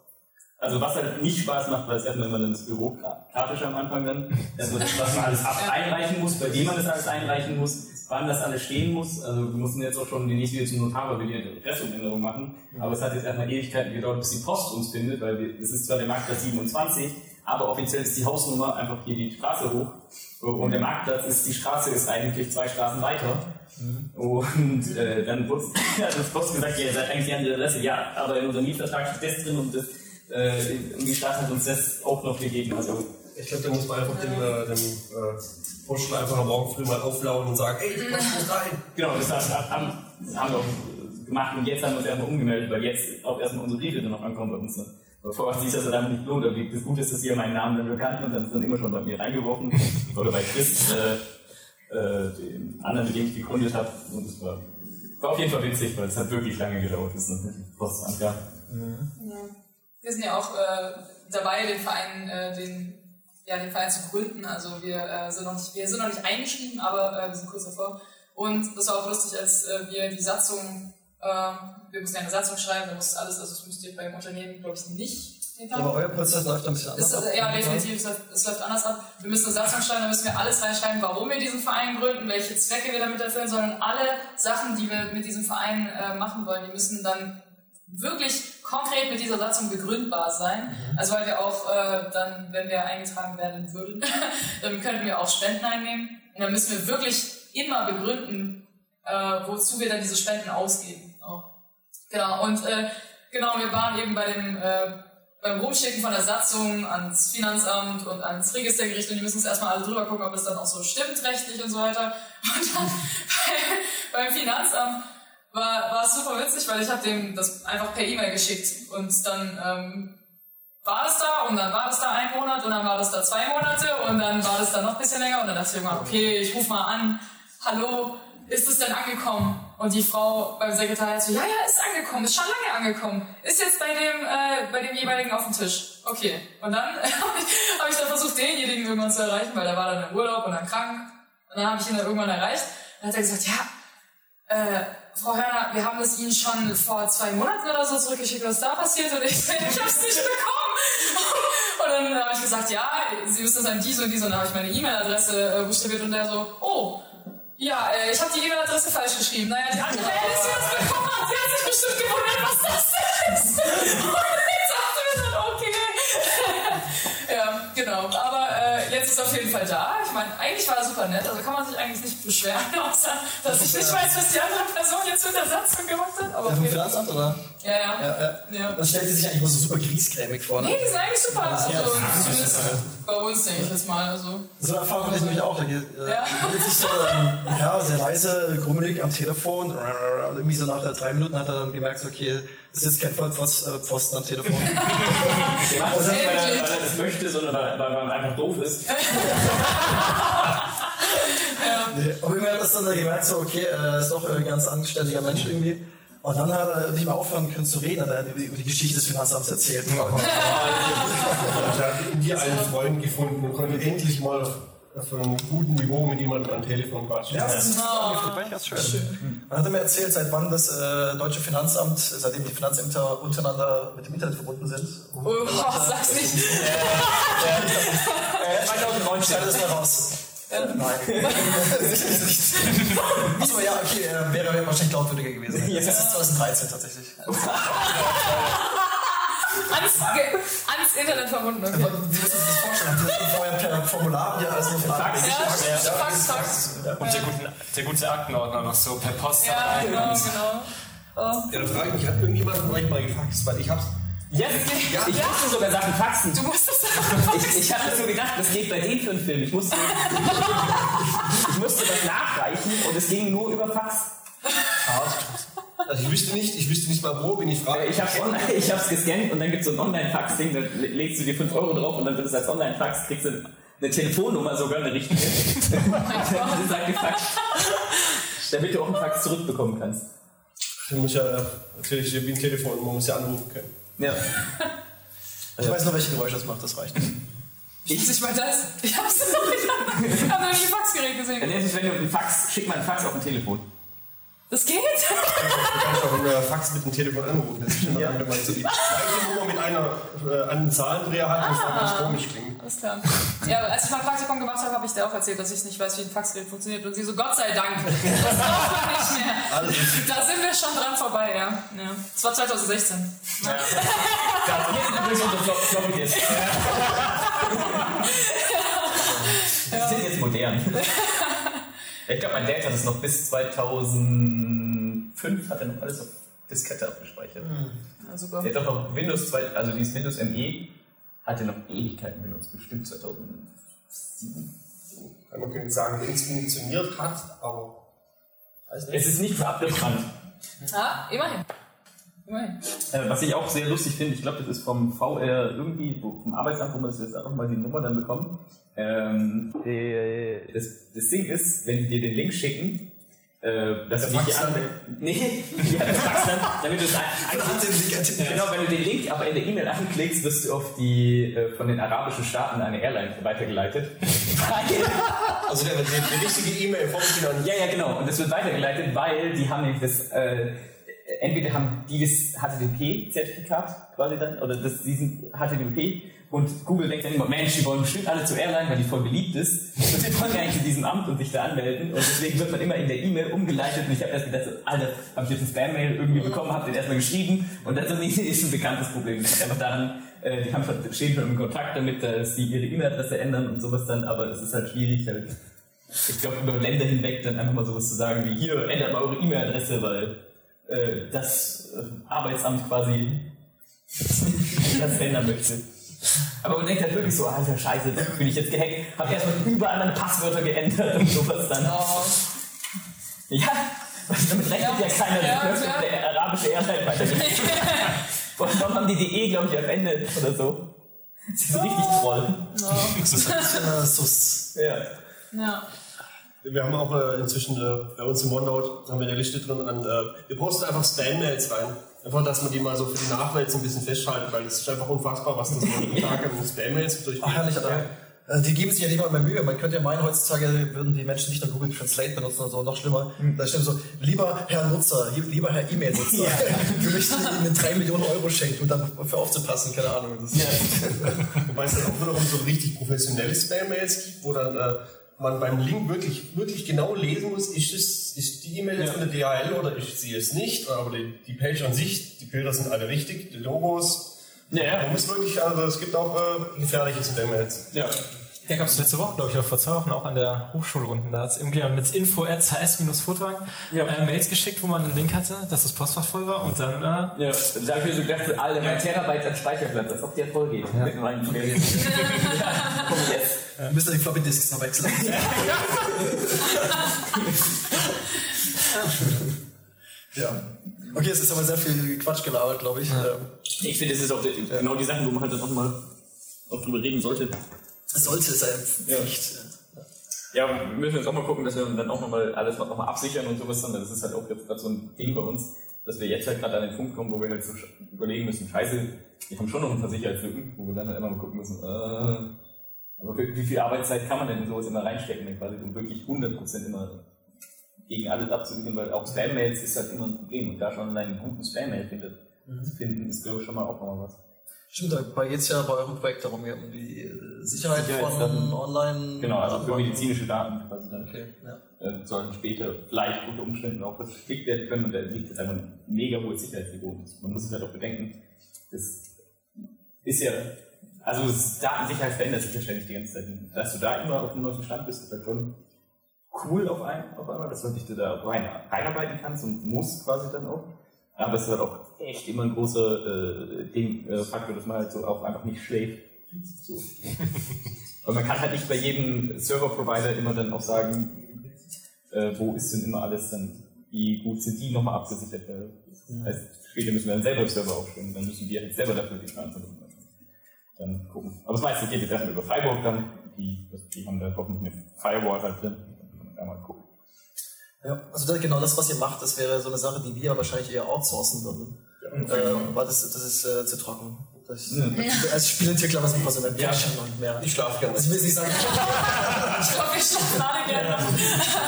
Also was halt nicht Spaß macht, weil es erstmal immer dann das Bürokratische am Anfang dann, erstmal das, was man alles ab einreichen muss, bei wem man das alles einreichen muss, wann das alles stehen muss. Also wir mussten jetzt auch schon demnächst wieder zum Notar, weil wir die Impressumänderung machen. Aber es hat jetzt erstmal Ewigkeiten gedauert, bis die Post uns findet, weil wir, es ist zwar der Marktplatz 27, aber offiziell ist die Hausnummer einfach hier die Straße hoch. Und der Marktplatz ist, die Straße ist eigentlich zwei Straßen weiter. Und äh, dann wurde [laughs] hat uns Post gesagt, ja, ihr seid eigentlich die andere Adresse. Ja, aber in unserem Mietvertrag steht das drin und, das, äh, und die Stadt hat uns das auch noch gegeben. Also Ich glaube, da muss man einfach dem, äh, dem äh, Posten einfach am Morgen früh mal auflauen und sagen, ey, du kommst nicht rein. genau, das haben, haben, haben wir auch gemacht und jetzt haben wir uns erstmal umgemeldet, weil jetzt auch erstmal unsere Briefe dann noch ankommen bei uns. Ne? Bevor sich das dann nicht lohnt, aber das Gute ist, dass ihr meinen Namen dann bekannt und dann ist dann immer schon bei mir reingeworfen. Oder bei Chris, äh, äh, dem anderen, mit dem ich gegründet habe. Und es war, war auf jeden Fall witzig, weil es hat wirklich lange gedauert, bis es mit Post ankam. Ja. Wir sind ja auch äh, dabei, den Verein, äh, den, ja, den Verein zu gründen. Also wir, äh, sind noch nicht, wir sind noch nicht eingeschrieben, aber äh, wir sind kurz davor. Und das war auch lustig, als äh, wir die Satzung, äh, wir mussten ja eine Satzung schreiben, da musste alles, also das müsst ihr beim Unternehmen, glaube ich, nicht. Aber euer Prozess läuft ein bisschen anders. ab. ja, definitiv, es läuft, es läuft anders ab. Wir müssen eine Satzung schreiben, da müssen wir alles reinschreiben, warum wir diesen Verein gründen, welche Zwecke wir damit erfüllen, sondern alle Sachen, die wir mit diesem Verein äh, machen wollen, die müssen dann wirklich konkret mit dieser Satzung begründbar sein. Also weil wir auch äh, dann, wenn wir eingetragen werden würden, [laughs] dann könnten wir auch Spenden einnehmen. Und dann müssen wir wirklich immer begründen, äh, wozu wir dann diese Spenden ausgeben. Auch. Genau, und äh, genau, wir waren eben bei dem äh, beim Rumschicken von der Satzung ans Finanzamt und ans Registergericht und die müssen es erstmal alle drüber gucken, ob es dann auch so stimmt rechtlich und so weiter. [laughs] Und dann bei, [laughs] beim Finanzamt war, war super witzig, weil ich habe dem das einfach per E-Mail geschickt und dann ähm, war es da und dann war es da ein Monat und dann war das da zwei Monate und dann war das da noch ein bisschen länger und dann dachte ich irgendwann, okay, ich rufe mal an, hallo, ist es denn angekommen? Und die Frau beim Sekretariat so, ja, ja, ist angekommen, ist schon lange angekommen, ist jetzt bei dem, äh, bei dem jeweiligen auf dem Tisch. Okay. Und dann [laughs] habe ich, hab ich dann versucht, denjenigen irgendwann zu erreichen, weil der war dann im Urlaub und dann krank. Und dann habe ich ihn dann irgendwann erreicht. Dann hat er gesagt, ja, äh, Frau Hörner, wir haben das Ihnen schon vor zwei Monaten oder so zurückgeschickt, was da passiert und ich, [laughs] ich habe es nicht bekommen. Und dann habe ich gesagt, ja, Sie müssen es an diese und diese und dann habe ich meine E-Mail-Adresse äh, buchstabiert und der so, oh, ja, äh, ich habe die E-Mail-Adresse falsch geschrieben. Naja, die andere Alice, die das bekommen hat, die hat sich bestimmt gewundert, was das ist. [laughs] Und ich dachte mir dann, okay. [laughs] ja, genau. Aber ist auf jeden Fall da. Ich meine, eigentlich war er super nett, also kann man sich eigentlich nicht beschweren, [laughs] außer dass ich nicht weiß, was die andere Person jetzt mit der Satzung gemacht hat. Aber Ja, vom. Finanzamt, oder? Ja, ja. Ja, ja. Ja. Das stellt sie sich eigentlich immer so super griesgrämig vor. Ne? Nee, die sind eigentlich super. Also, zumindest bei uns denke ich jetzt mal. Also. So eine Erfahrung hatte ich nämlich auch. Da geht, äh, Ja. meldet sich so, ähm, ja, sehr leise, grummelig am Telefon. Und irgendwie so nach äh, drei Minuten hat er dann gemerkt, okay, das ist jetzt kein Vollpfosten äh, Pfosten am Telefon. Der [laughs] macht das nicht, weil er, weil er das möchte, sondern weil, weil man einfach doof ist. [laughs] Nee, Aber irgendwann hat das dann gemerkt, so, okay, er ist doch ein ganz anständiger Mensch irgendwie. Und dann hat er nicht mehr aufhören können zu reden, hat er über die, über die Geschichte des Finanzamts erzählt. Ich [laughs] habe in dir einen Freund gefunden und konnte endlich mal auf, einem guten Niveau mit jemandem am Telefon quatschen. Ja, das ist das war ganz schön. Dann hat er mir erzählt, seit wann das äh, deutsche Finanzamt, seitdem die Finanzämter untereinander mit dem Internet verbunden sind. Oh, sag's nicht. 2019. Schneide das mal raus. Nein. [laughs] Sicherlich nicht. Achso, ja, okay, äh, wäre ja wahrscheinlich glaubwürdiger gewesen. Ja. Das ist 2013 tatsächlich. [laughs] Ans, ans Internet verbunden, okay. Aber wie musst du dir vorstellen? Das vorher per Formular hier alles noch Fax. Ja, Ja, Fax, Fax. Und der, guten, der gute Aktenordner noch so per Post Ja, genau, genau. Oh. Ja, da frage ich mich, hat irgendjemand von euch mal gefaxt? Weil ich hab's. Ja, wirklich? Ich musste sogar Sachen faxen. Du musst es sagen. Ich, ich habe so gedacht, das geht bei denen für einen Film. Ich musste, ich musste das nachreichen und es ging nur über Fax. Also ich wüsste nicht, ich wüsste nicht mal wo, wenn ich frage. Äh, Ich habe [laughs] hab's gescannt und dann gibt's so ein Online-Fax-Ding, da le- legst du dir 5 Euro drauf und dann wird es als Online-Fax, kriegst du eine Telefonnummer sogar, eine richtige. [laughs] [laughs] das ist halt gefaxt. Damit du auch einen Fax zurückbekommen kannst. Du musst ja natürlich wie ein Telefon, man muss ja anrufen können. Ja. Ich weiß noch, welche Geräusche das macht, das reicht. Ich nicht mal das. Ich hab's noch nicht. Ich hab noch nie ein Faxgerät gesehen. Dann ist es, wenn du einen Fax, schick mal einen Fax auf ein Telefon. Das geht? Du kannst auch einen Fax mit dem Telefon anrufen. Das ist schon ja. so die gleiche Nummer mit einer äh, einen Zahlendreher hat, das kann ganz komisch klingen. Alles klar. Ja, als ich mein Praktikum gemacht habe, habe ich dir auch erzählt, dass ich nicht weiß, wie ein Faxgerät funktioniert. Und sie so, Gott sei Dank. Das braucht man nicht mehr. Alles ist Da sind wir schon dran vorbei, ja. ja. Das war 2016. Ja. Hier sind übrigens Flop Floppy Disks. [laughs] Die sind jetzt modern. [laughs] Ich glaube, mein Dad hat es noch bis 2005 hat er noch alles auf Diskette abgespeichert. Ja, super. Der hat doch noch Windows 2, also dieses Windows ME hat er noch Ewigkeiten benutzt, bestimmt 2007. Man könnte sagen, wenn es funktioniert hat, aber Es ist nicht für abgebrannt. Ja, immerhin. Immerhin. Äh, was ich auch sehr lustig finde, ich glaube, das ist vom VR irgendwie, vom Arbeitsamt, wo man das jetzt einfach mal die Nummer dann bekommt. Ähm, äh, das, das Ding ist, wenn die dir den Link schicken, äh, dass du dich dann? [laughs] Nee, ja, der Fax dann, damit du es ein- [laughs] Genau, wenn du den Link aber in der E-Mail anklickst, wirst du auf die äh, von den arabischen Staaten eine Airline weitergeleitet. [laughs] Also der, die, die richtige E-Mail vom ja, ja, genau. Und das wird weitergeleitet, weil die haben nämlich das, äh, entweder haben die das HTTP-Zertifikat quasi dann, oder das, diesen HTTP, und Google denkt dann immer, Mensch, die wollen bestimmt alle zur Airline, weil die voll beliebt ist. Und die wollen gar nicht in diesem Amt und sich da anmelden. Und deswegen wird man immer in der E-Mail umgeleitet. Und ich habe erst gedacht, so, Alter, habe ich jetzt ein Spam-Mail irgendwie bekommen, habe den erstmal geschrieben. Und das ist ein- bekanntes Problem. Das einfach daran, äh, die haben schon, stehen schon im Kontakt damit, dass die ihre E-Mail-Adresse ändern und sowas dann, aber es ist halt schwierig, halt ich glaube, über Länder hinweg dann einfach mal sowas zu sagen wie, hier, ändert mal eure E-Mail-Adresse, weil äh, das äh, Arbeitsamt quasi [laughs] das ändern möchte. Aber man denkt halt wirklich so, alter Scheiße, da bin ich jetzt gehackt, hab erstmal überall meine Passwörter geändert und sowas dann. Oh. Ja, damit rechnet ja, Ja, keiner, ja, das klar. der arabische Airline weitergeleitet. [laughs] Warum haben die DE, glaube ich, am Ende oder so? Das ist so richtig Troll. Das ist ein bisschen äh, sus. Ja. Ja. Wir haben auch äh, inzwischen äh, bei uns im OneNote haben wir eine Liste drin an, äh, wir posten einfach Spam-Mails rein. Einfach, dass wir die mal so für die Nachwelt so ein bisschen festhalten, weil es ist einfach unfassbar, was das [laughs] man jeden Tag an Spam-Mails durch. Ach, herrlich, aber äh, die geben sich ja nicht mal mehr Mühe. Man könnte ja meinen, heutzutage würden die Menschen nicht nur Google Translate benutzen oder so, noch schlimmer. Da steht so, lieber Herr Nutzer, lieber Herr E-Mail-Nutzer, [laughs] [laughs] wir möchten Ihnen 3 Millionen Euro schenken und dann für aufzupassen, keine Ahnung. Das ist, Wobei es dann auch wiederum so richtig professionelle Spam-Mails gibt, wo dann äh, man beim Link wirklich, wirklich genau lesen muss, ist, es, ist die E-Mail jetzt von der DHL oder ist sie es nicht, aber die, die Page an sich, die Bilder sind alle richtig, die Logos. Ja, ja. Man muss wirklich, also es gibt auch äh, gefährliche Spam-Mails. ja. Da gab es letzte Woche, glaube ich, oder vor zwei Wochen auch an der Hochschule unten. Da hat es irgendjemand mit info hs-foodwagen Ja. äh, Mails geschickt, wo man einen Link hatte, dass das Postfach voll war und dann äh, Ja, da habe ich mir so gedacht, alle mein Terabyte an Speicherplatz, als ob der voll geht. Mit meinen [laughs] ja, komm jetzt. Müsst ihr die Floppy Disks noch wechseln. [laughs] ja. Okay, es ist aber sehr viel Quatsch gelabert, glaube ich. Ähm, Ich finde, das ist auch die, genau die Sachen, wo man halt dann auch mal auch drüber reden sollte. Es sollte sein Pflicht. Ja, wir müssen jetzt auch mal gucken, dass wir dann auch nochmal alles noch mal absichern und sowas dann. Das ist halt auch jetzt gerade so ein Ding bei uns, dass wir jetzt halt gerade an den Punkt kommen, wo wir halt so überlegen müssen, scheiße, wir haben schon noch ein paar Sicherheitslücken, wo wir dann halt immer mal gucken müssen, äh, aber wie, viel Arbeitszeit kann man denn in sowas immer reinstecken, quasi, um wirklich 100% immer gegen alles abzusichern, weil auch Spam-Mails ist halt immer ein Problem und da schon einen guten Spam-Mail findet, zu finden, ist glaube ich schon mal auch nochmal was. Stimmt, dabei geht es ja bei eurem Projekt darum, ja, um die äh, Sicherheit von online. Genau, also für medizinische Daten quasi dann. Okay, ja. äh, sollten später vielleicht unter Umständen auch verschickt werden können und da liegt jetzt einfach ein mega hohes Sicherheitsniveau. Man muss sich halt auch bedenken, das ist ja, also Datensicherheit verändert sich ja ständig die ganze Zeit. Dass du da immer auf dem neuesten Stand bist, ist halt schon cool auf, ein, auf einmal, dass du dich da rein, reinarbeiten kannst und musst quasi dann auch. Aber es ist halt auch echt immer ein großer äh, Ding, äh, Faktor, dass man halt so auch einfach nicht schläft. So. [laughs] Weil man kann halt nicht bei jedem Server-Provider immer dann auch sagen, äh, wo ist denn immer alles dann, wie gut sind die nochmal abgesichert. Weil Das heißt, später müssen wir dann selber Server aufstellen, dann müssen wir halt selber dafür die Verantwortung. Dann gucken. Aber das meiste geht jetzt erstmal über Freiburg dann, die, die haben da hoffentlich eine Firewall halt drin. Da mal gucken. Ja, also das, genau das, was ihr macht, das wäre so eine Sache, die wir wahrscheinlich eher outsourcen würden. äh, weil das, das ist äh, zu trocken. Das, Als Spielentwickler was mit Personal Passion und mehr. Ich schlafe gerne. Also [laughs] ich will nicht sagen, Ich glaube, ich schlafe gerade gerne.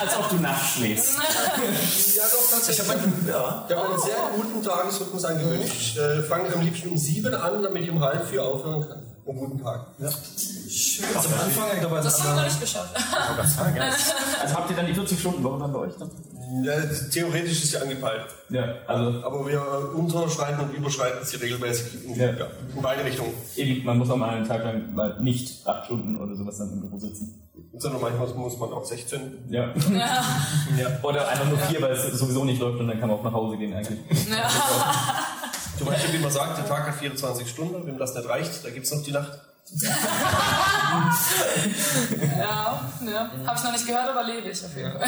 Als ob du nachts schläfst. Ja, doch, ich tatsächlich. habe einen, ja, Ich habe einen sehr guten Tagesrhythmus angewöhnt. Ich äh, fange am liebsten um sieben an, damit ich um halb vier aufhören kann. Einen guten Tag. also am Anfang, ich glaube, Das haben wir noch nicht geschafft. [laughs] Also habt ihr dann die 40 Stunden Woche dann bei euch? Ja, theoretisch ist sie angepeilt. Ja, also Aber wir unterschreiten und überschreiten sie regelmäßig in, Ja. ja. in beide Richtungen. eben, man muss auch mal einen Tag lang mal nicht acht Stunden oder sowas dann im Büro sitzen. Sondern manchmal muss man auch 16. Ja. Ja. ja. Oder einfach nur vier, weil es sowieso nicht läuft und dann kann man auch nach Hause gehen eigentlich. [laughs] Zum Beispiel, wie man sagt, der Tag hat 24 Stunden. Wenn das nicht reicht, da gibt es noch die Nacht. [laughs] ja, ja. Habe ich noch nicht gehört, aber lebe ich auf jeden Fall.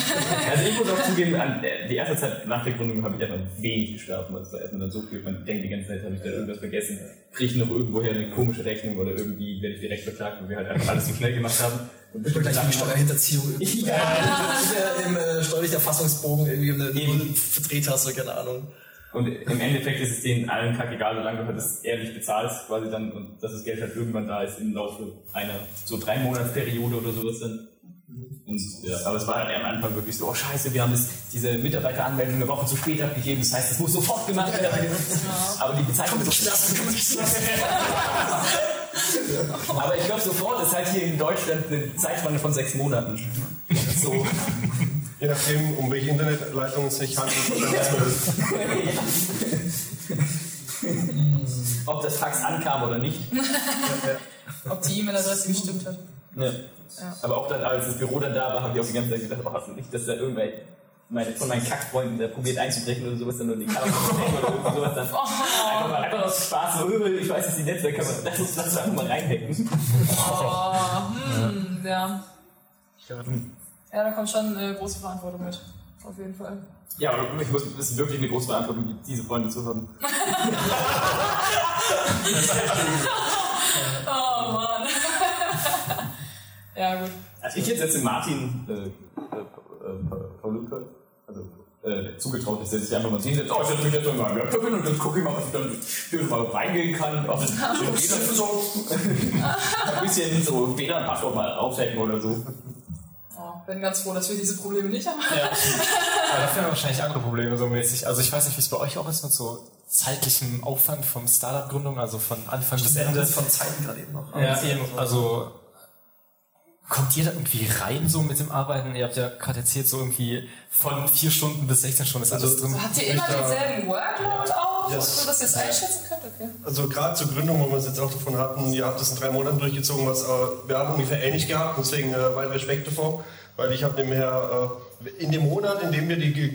Also ich muss auch [laughs] zugeben, an der- die erste Zeit nach der Gründung habe ich einfach wenig geschlafen, weil es war erstmal dann so viel, man denkt die ganze Zeit, habe ich da irgendwas vergessen, kriege ich noch irgendwoher eine komische Rechnung oder irgendwie werde ich direkt verklagt, weil wir halt einfach alles zu schnell gemacht haben. Und Ich bin gleich wegen Steuerhinterziehung. Ja. [laughs] Ja. Im äh, steuerlichen Erfassungsbogen irgendwie um eine Null verdreht hast oder keine Ahnung. Und im Endeffekt ist es denen allen kackegal, solange du halt das ehrlich bezahlst, quasi dann, und dass das Geld halt irgendwann da ist im Laufe einer so drei Monatsperiode oder sowas dann. Und, ja, aber es war halt am Anfang wirklich so, oh scheiße, wir haben das, diese Mitarbeiteranmeldung eine Woche zu spät abgegeben, das heißt, es muss sofort gemacht werden. Aber die Bezeichnung ist Aber ich glaube, sofort ist halt hier in Deutschland eine Zeitspanne von sechs Monaten. So. Je nachdem, um welche Internetleitung es sich handelt, [laughs] Ob das Fax ankam oder nicht. [laughs] Ob die E-Mail-Adresse gestimmt hat. Ja. Aber auch dann, als das Büro dann da war, habe ich auch die ganze Zeit gedacht, oh, hast du nicht, dass da irgendwer meine, von meinen Kackfreunden der probiert einzubrechen oder sowas, dann nur die Kamera [laughs] oder irgendwie sowas dann. Einfach mal einfach aus Spaß, so, äh, ich weiß, dass die Netzwerkkamera, lass uns das einfach mal reinhacken. Oh, hm, ja. Ja, da kommt schon äh, große Verantwortung mit. Auf jeden Fall. Ja, aber ich muss, das ist wirklich eine große Verantwortung, diese Freunde zu haben. [laughs] Oh Mann. ja, gut. Also ich jetzt jetzt den Martin äh, äh, Pauluka, also äh, zugetraut, dass er sich einfach mal hinsetzt, oh, ich setze mich jetzt mal in Laptop hin und dann gucke ich mal, was ich dann hier mal reingehen kann. Ob das so, ein bisschen so WLAN-Passwort mal aufsetzen oder so. Oh, bin ganz froh, dass wir diese Probleme nicht haben. Ja. [laughs] Aber dafür haben wir wahrscheinlich andere Probleme so mäßig. Also ich weiß nicht, wie es bei euch auch ist mit so zeitlichem Aufwand vom Startup-Gründung, also von Anfang bis Ende. Von Zeiten gerade eben noch. Ja, eben. Also kommt ihr da irgendwie rein so mit dem Arbeiten? Ihr habt ja gerade erzählt, so irgendwie von vier Stunden bis 16 Stunden ist alles drin. Also Habt ihr immer denselben Workload auch, Yes. so dass ihr es einschätzen könnt? Okay. Also gerade zur Gründung, wo wir es jetzt auch davon hatten, ihr habt das in drei Monaten durchgezogen, was äh, wir haben ungefähr ähnlich gehabt, deswegen äh, weit Respekt davor, weil ich habe nämher äh, in dem Monat, in dem wir die Ge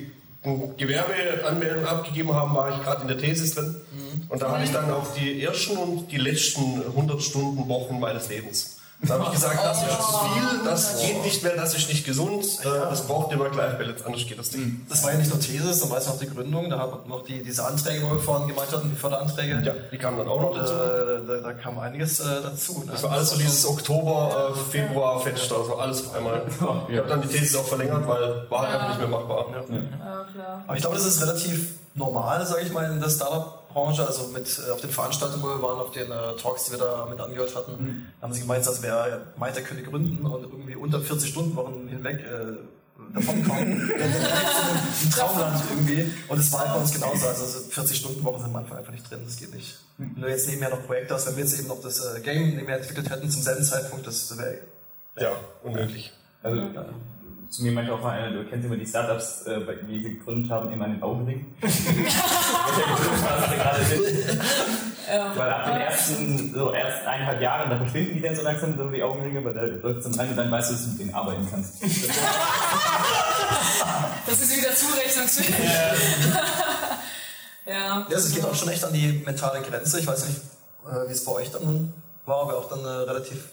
Gewerbeanmeldung abgegeben haben, war ich gerade in der Thesis drin und da hatte ich dann auch die ersten und die letzten 100 Stunden Wochen meines Lebens. Da habe ich gesagt, das ist zu viel, das geht nicht mehr, das ist nicht gesund, äh, das braucht immer Gleichbalance, anders geht das nicht. Das war ja nicht nur Thesis, dann war es noch die Gründung, da haben wir noch die, diese Anträge, wo wir vorhin gemeint hatten, die Förderanträge. Ja, die kamen dann auch noch dazu. Äh, da, da kam einiges äh, dazu. Ne? Das war alles so dieses Oktober, äh, Februar Fenster, also alles auf einmal. [laughs] Ich habe dann die Thesis auch verlängert, weil war halt einfach nicht mehr machbar. Ja, klar. Aber ich glaube, das ist relativ normal, sage ich mal, in der Startup-Branche. Also mit äh, auf den Veranstaltungen, wo wir waren, auf den äh, Talks, die wir da mit angehört hatten, haben sie gemeint, dass wer er könnte gründen und irgendwie unter 40 Stunden Wochen hinweg äh, davon kommen. [laughs] Ein Traumland irgendwie. Und es war halt bei uns genauso. Also 40 Stunden Wochen sind manchmal einfach nicht drin. Das geht nicht. Wenn du jetzt nebenher noch Projekte hast, wenn wir jetzt eben noch das äh, Game nebenher entwickelt hätten zum selben Zeitpunkt, das wäre Ja, unmöglich. Also, zu mir meinte auch mal einer, du kennst immer die Startups, äh, die sie gegründet haben, immer einen Augenring. Sie [laughs] gerade sind. Weil ab den ersten, so erst eineinhalb Jahren, da verschwinden die dann so langsam, so wie Augenringe, weil da läuft es rein und dann weißt du, dass du mit denen arbeiten kannst. [laughs] Das ist wieder zurechnungsfähig. [laughs] Ja. Ja, es geht auch schon echt an die mentale Grenze. Ich weiß nicht, äh, wie es bei euch dann war, aber auch dann äh, relativ.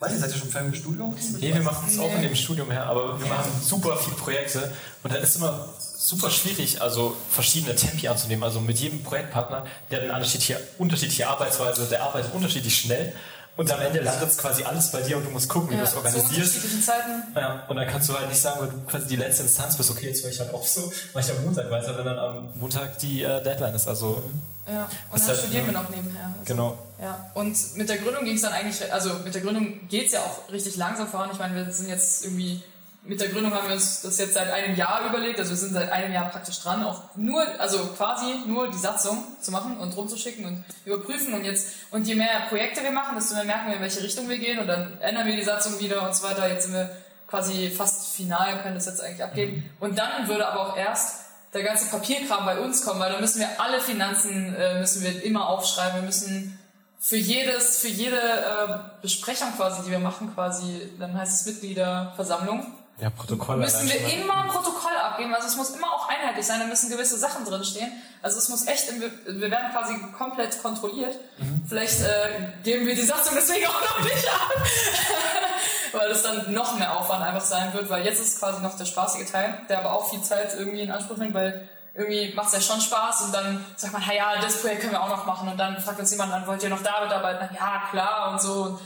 Weiß nicht, seid ihr schon fertig im Studium? Nee, wir machen es auch in dem Studium her, aber wir machen super viele Projekte und dann ist immer super schwierig, also verschiedene Tempi anzunehmen. Also mit jedem Projektpartner, der hat eine unterschiedliche, unterschiedliche Arbeitsweise, der arbeitet unterschiedlich schnell und am Ende landet quasi alles bei dir und du musst gucken, wie Ja, du es organisierst. unterschiedlichen Zeiten. Ja, und dann kannst du halt nicht sagen, weil du quasi die letzte Instanz bist, okay, jetzt höre ich halt auch so, mach ich am Montag weiter, wenn dann am Montag die äh, Deadline ist. Also Ja. Und dann halt, studieren ja. wir noch nebenher. Also, genau. Ja. Und mit der Gründung ging es dann eigentlich, also mit der Gründung geht es ja auch richtig langsam voran. Ich meine, wir sind jetzt irgendwie, mit der Gründung haben wir uns das jetzt seit einem Jahr überlegt, also wir sind seit einem Jahr praktisch dran, auch nur, also quasi nur die Satzung zu machen und rumzuschicken und überprüfen und jetzt, und je mehr Projekte wir machen, desto mehr merken wir, in welche Richtung wir gehen und dann ändern wir die Satzung wieder und so weiter. Jetzt sind wir quasi fast final, können das jetzt eigentlich abgeben. Und dann würde aber auch erst der ganze Papierkram bei uns kommen, weil da müssen wir alle Finanzen äh, müssen wir immer aufschreiben. Wir müssen für jedes, für jede äh, Besprechung quasi, die wir machen, quasi, dann heißt es Mitgliederversammlung. Ja, Protokoll. müssen wir schon immer ein Protokoll abgeben. Also es muss immer auch einheitlich sein, da müssen gewisse Sachen drinstehen. Also es muss echt, wir werden quasi komplett kontrolliert. Mhm. Vielleicht äh, geben wir die Satzung deswegen auch noch nicht ab. [laughs] weil es dann noch mehr Aufwand einfach sein wird, weil jetzt ist quasi noch der spaßige Teil, der aber auch viel Zeit irgendwie in Anspruch nimmt, weil irgendwie macht es ja schon Spaß und dann sagt man, hey, ja, das Projekt können wir auch noch machen und dann fragt uns jemand an, wollt ihr noch da mitarbeiten? Na, Ja, klar und so. Und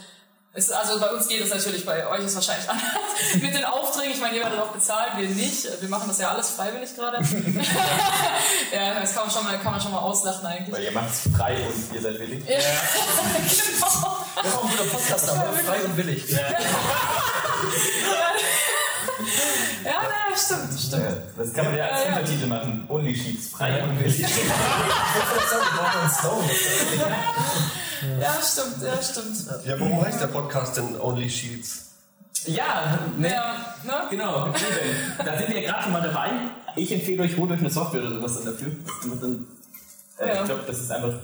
es, also bei uns geht es natürlich, bei euch ist es wahrscheinlich [laughs] anders. Mit den Aufträgen, ich meine, ihr werdet auch bezahlt, wir nicht. Wir machen das ja alles freiwillig gerade. [laughs] ja, das kann man schon mal, kann man schon mal auslachen eigentlich. Weil ihr macht es frei und ihr seid willig. Ja, [laughs] genau. Das ist auch ein guter Podcast, aber frei und billig. Ja, na, stimmt, stimmt. Das kann man ja als Ja, ja. Untertitel machen. Only Sheets, frei und. Ich. Ja, stimmt, ja, stimmt. Ja, warum heißt der Podcast denn Only Sheets? Ja, ne? Ja, ne? Genau, da sind wir gerade schon mal dabei. Ich empfehle euch, holt euch eine Software oder sowas dann dafür. Und dann, äh, Ja. Ich glaube, das ist einfach.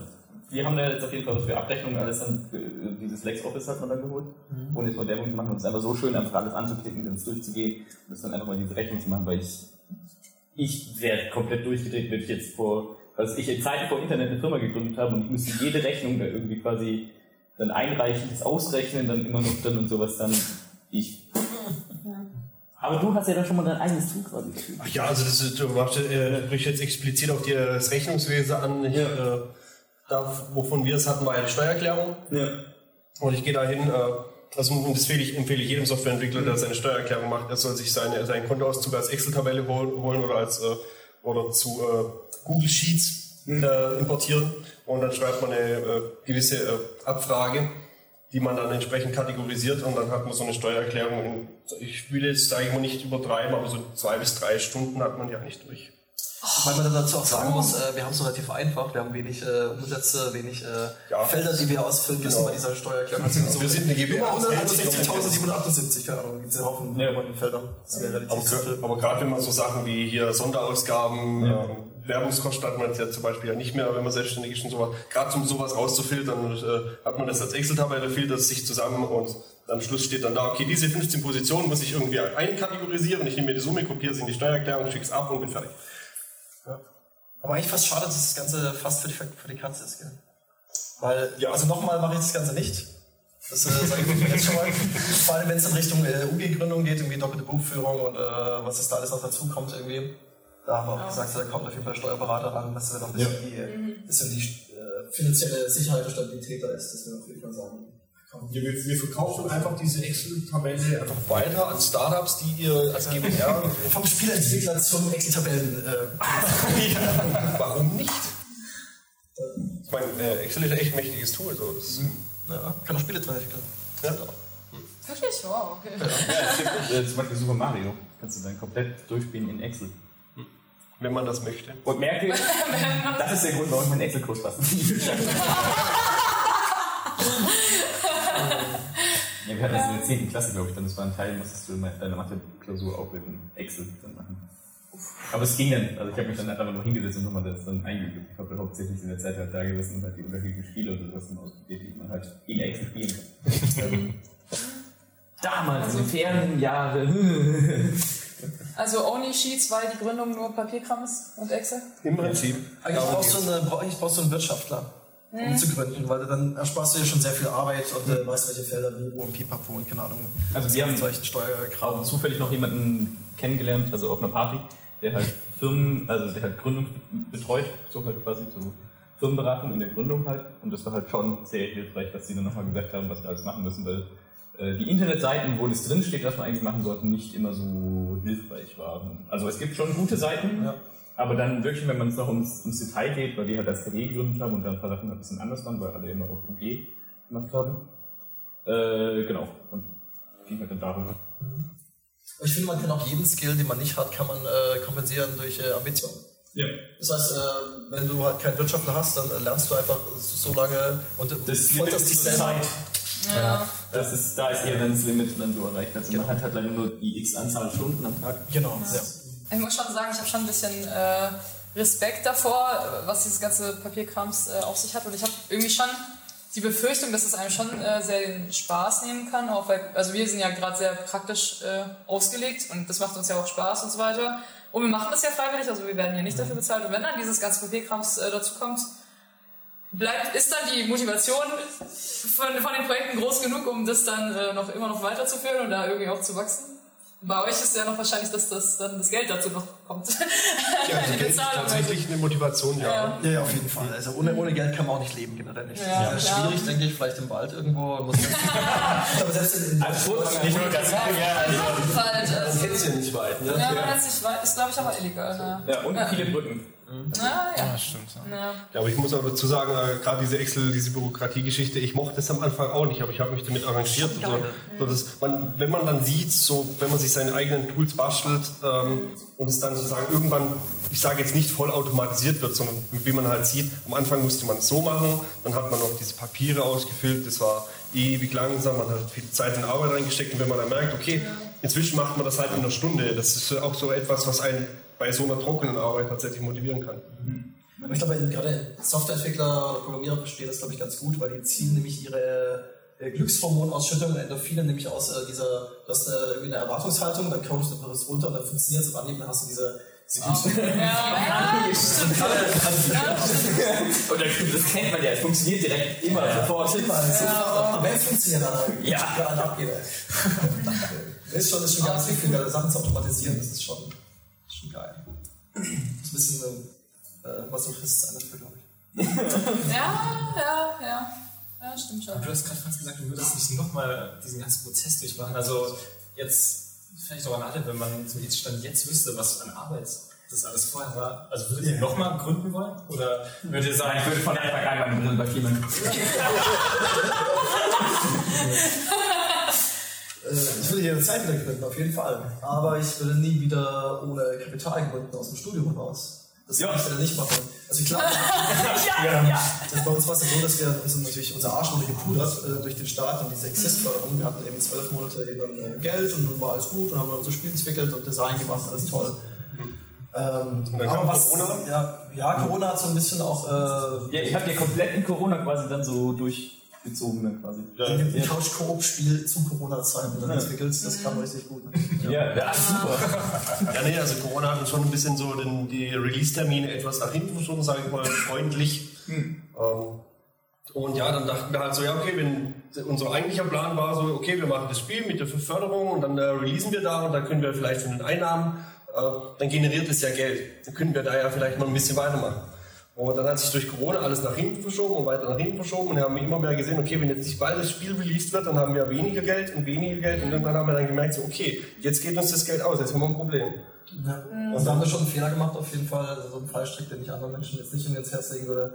Wir haben da jetzt auf jeden Fall was für Abrechnungen alles dann, äh, dieses LexOffice hat man dann geholt. Ohne jetzt mal Werbung zu machen. Und es ist einfach so schön, einfach alles anzuklicken, dann durchzugehen und das dann einfach mal diese Rechnung zu machen, weil ich, ich wäre komplett durchgedreht, wenn ich jetzt vor, also ich in Zeiten vor Internet eine Firma gegründet habe und ich müsste jede Rechnung da irgendwie quasi dann einreichen, das ausrechnen, dann immer noch dann und sowas dann. Ich. Aber du hast ja dann schon mal dein eigenes Tool quasi ja, also das ist, du machst, äh, sprichst jetzt explizit auf die, das Rechnungswesen an. Hier, äh, da, wovon wir es hatten, war ja die Steuererklärung. Ja. Und ich gehe dahin, äh, also und das empfehle ich, empfehle ich jedem Softwareentwickler, der seine Steuererklärung macht, er soll sich seine, seinen Kontoauszug als Excel-Tabelle holen, holen oder als äh, oder zu äh, Google Sheets äh, importieren und dann schreibt man eine äh, gewisse äh, Abfrage, die man dann entsprechend kategorisiert und dann hat man so eine Steuererklärung. In, ich will jetzt, sage ich mal, nicht übertreiben, aber so zwei bis drei Stunden hat man ja nicht durch. Weil man dann dazu auch sagen muss, äh, wir haben es relativ einfach, wir haben wenig äh, Umsätze, wenig äh, Ja. Felder, die wir ausfüllen müssen Genau. bei dieser Steuererklärung. Also Wir sind eine. Nummer 161.778, keine Ahnung, gibt es einen Haufen Ja. von den Feldern. Aber, aber gerade wenn man so Sachen wie hier Sonderausgaben, ähm, Werbungskosten hat man jetzt ja zum Beispiel ja nicht mehr, wenn man selbstständig ist und sowas. Gerade um sowas rauszufiltern, äh, hat man das als Excel-Tabelle, filtert es sich zusammen und am Schluss steht dann da, okay, diese 15 Positionen muss ich irgendwie einkategorisieren. Ich nehme mir die Summe, kopiere sie in die Steuererklärung, schicke es ab und bin fertig. Aber eigentlich fast schade, dass das Ganze fast für die, für die Katze ist, gell? Weil, Ja. also nochmal mache ich das Ganze nicht. Das äh, sage ich jetzt schon mal. Vor allem, wenn es in Richtung äh, UG-Gründung geht, irgendwie doppelte Buchführung und äh, was es da alles noch dazu kommt irgendwie. Da haben wir auch gesagt, da kommt auf jeden Fall der Steuerberater ran, dass er noch ein bisschen die, äh, bisschen die äh, finanzielle Sicherheit und Stabilität da ist, das wir auf jeden Fall sagen. Wir, wir verkaufen einfach diese Excel-Tabelle einfach Weiter an Startups, die ihr als GmbH, [laughs] Vom Spielentwickler zum Excel-Tabellen. Äh, [laughs] warum nicht? Ich meine, äh, Excel ist ein echt mächtiges Tool. So. Das, ja, kann auch Spiele drin entwickeln. ja. Wirklich? Wow, okay. Ja, äh, zum Beispiel Super Mario. Kannst du dann komplett durchspielen in Excel. Wenn man das möchte. Und merke, [laughs] das ist der Grund, warum ich meinen Excel-Kurs geschafft Ja, wir hatten das in der 10. Klasse, glaube ich, dann. Das war ein Teil, musstest du in deiner Mathe-Klausur auch mit dem Excel dann machen. Aber es ging dann, also ich habe mich dann einfach nur hingesetzt und nochmal das dann eingeübt. Ich habe hauptsächlich in der Zeit halt da gesessen und halt die unterschiedlichen Spiele oder sowas dann ausprobiert, die man halt in Excel spielen kann. Damals, in den fernen Jahren. [laughs] Also Only Sheets, weil die Gründung nur Papierkram ist und Excel? Im Prinzip. Eigentlich brauchst, du eine, bra- eigentlich brauchst du einen Wirtschaftler, um zu gründen, weil du dann ersparst du dir schon sehr viel Arbeit und äh, weißt, welche Felder wie, wo und Pipapo und keine Ahnung. Also wir haben solchen Steuerkram. zufällig noch jemanden kennengelernt, also auf einer Party, der halt Firmen, also der halt Gründung betreut, so halt quasi zu Firmenberatung in der Gründung halt. Und das war halt schon sehr hilfreich, was sie dann nochmal gesagt haben, was wir alles machen müssen, weil äh, die Internetseiten, wo das drinsteht, was wir eigentlich machen sollten, nicht immer so hilfreich waren. Also es gibt schon gute Seiten, Ja. Aber dann wirklich, wenn man es noch ums, ums Detail geht, weil die halt als KD gegründet haben und dann ein paar Sachen ein bisschen anders waren, weil alle immer auf UG gemacht haben. Äh, genau. Und ging halt dann darum. Ich finde, man kann auch jeden Skill, den man nicht hat, kann man äh, kompensieren durch äh, Ambition. Ja. Das heißt, äh, wenn du halt keinen Wirtschaftler hast, dann äh, lernst du einfach so lange und Das folterst dich selber. Ja. Das ist, da ist eher dann das Limit dann so erreicht. Also man hat halt leider nur die x Anzahl Stunden am Tag. Genau. Ja. Ich muss schon sagen, ich habe schon ein bisschen äh, Respekt davor, äh, was dieses ganze Papierkrams äh, auf sich hat. Und ich habe irgendwie schon die Befürchtung, dass es einem schon äh, sehr den Spaß nehmen kann, auch weil, also wir sind ja gerade sehr praktisch äh, ausgelegt und das macht uns ja auch Spaß und so weiter. Und wir machen das ja freiwillig, also wir werden ja nicht dafür bezahlt. Und wenn dann dieses ganze Papierkrams äh, dazu kommt, bleibt, ist dann die Motivation von, von den Projekten groß genug, um das dann äh, noch immer noch weiterzuführen und da irgendwie auch zu wachsen? Bei euch ist ja noch wahrscheinlich, dass das dann das Geld dazu noch kommt. Ja, also [laughs] Geld ist Bezahlung. tatsächlich eine Motivation, ja. Ja. Ja, ja, auf jeden Fall. Also ohne, ohne Geld kann man auch nicht leben, generell nicht. Ja, das ist klar. schwierig, denke ich, vielleicht im Wald irgendwo. Muss [laughs] aber selbst in, in Als Furtwanger Ich wollte gerade sagen, ja, also, Das also, kennst du ja nicht weit, ne? ja, man hat sich weit, ist glaube ich auch illegal. Ne? Ja, und viele Brücken. Na ja. ja, stimmt. Ja. ja. Ja, aber ich muss aber dazu sagen, äh, gerade diese Excel, diese Bürokratiegeschichte, ich mochte das am Anfang auch nicht, aber ich habe mich damit arrangiert. So, so dass man, wenn man dann sieht, so, wenn man sich seine eigenen Tools bastelt ähm, und es dann sozusagen irgendwann, ich sage jetzt nicht voll automatisiert wird, sondern wie man halt sieht, am Anfang musste man es so machen, dann hat man noch diese Papiere ausgefüllt, das war ewig langsam, man hat viel Zeit und Arbeit reingesteckt und wenn man dann merkt, okay, inzwischen macht man das halt in einer Stunde, das ist auch so etwas, was einen bei so einer trockenen Arbeit tatsächlich motivieren kann. Aber ich glaube, gerade Softwareentwickler oder Programmierer verstehen das, glaube ich, ganz gut, weil die ziehen nämlich ihre äh, Glückshormonausschüttung und Endorphine nämlich aus äh, dieser, du hast irgendwie eine Erwartungshaltung, dann codest du etwas runter und dann funktioniert es auf Anhieb, dann hast du diese, diese Glückshormone. Ja, [laughs] Und das kennt man ja, es funktioniert direkt immer sofort. Aber wenn es funktioniert, dann Ja. dann abgeht. Das ist schon, das ist schon ganz viel, Sachen zu automatisieren, das ist schon, das schon geil. Das ist ein bisschen äh, Masochist sein dafür, glaube ich. ja, ja, ja. Ja, stimmt schon. Du hast gerade fast gesagt, du würdest nicht nochmal diesen ganzen Prozess durchmachen. Also jetzt vielleicht auch an alle, wenn man zum jetzt Stand jetzt wüsste, was an Arbeit das alles vorher war. Also würdet ihr nochmal gründen wollen? Oder würdet ihr sagen, Ich würde von Anfang an meine Brille. Äh, Ich würde jede Zeit wieder gründen, auf jeden Fall. Aber ich würde nie wieder ohne Kapital gründen aus dem Studium heraus. Das Ja. würde ich wieder nicht machen. Also klar, [laughs] ja, ja. das, bei uns war es ja so, dass wir uns natürlich unser Arsch wurde gepudert äh, durch den Staat und diese Exist-Förderung. Wir hatten eben zwölf Monate eben dann, äh, Geld und dann war alles gut und haben unser Spiel entwickelt und Design gemacht, alles toll. Ähm, dann aber kam was, Corona? Ja, ja, Corona hat so ein bisschen auch äh, Ja, ich habe ja komplett in Corona quasi dann so durchgezogen dann quasi. ein ja. Couch-Coop-Spiel zu Corona-Zeiten dann entwickelt. Das kam richtig gut. Ne? Ja, ja, super. Ja, nee, also Corona hat uns schon ein bisschen so den, die Release-Termine etwas nach hinten verschoben, sage ich mal, freundlich. Ähm, und ja, dann dachten wir halt so, ja, okay, wenn unser eigentlicher Plan war so, okay, wir machen das Spiel mit der Förderung und dann äh, releasen wir da und dann können wir vielleicht von den Einnahmen, äh, dann generiert es ja Geld. Dann können wir da ja vielleicht mal ein bisschen weitermachen. Und dann hat sich durch Corona alles nach hinten verschoben und weiter nach hinten verschoben und wir haben immer mehr gesehen, okay, wenn jetzt nicht bald das Spiel released wird, dann haben wir weniger Geld und weniger Geld und irgendwann haben wir dann gemerkt, so, okay, jetzt geht uns das Geld aus, jetzt haben wir ein Problem. Ja. Und da haben wir schon einen Fehler gemacht, auf jeden Fall. Also so einen Fallstrick, den ich anderen Menschen jetzt nicht ins Herz legen würde,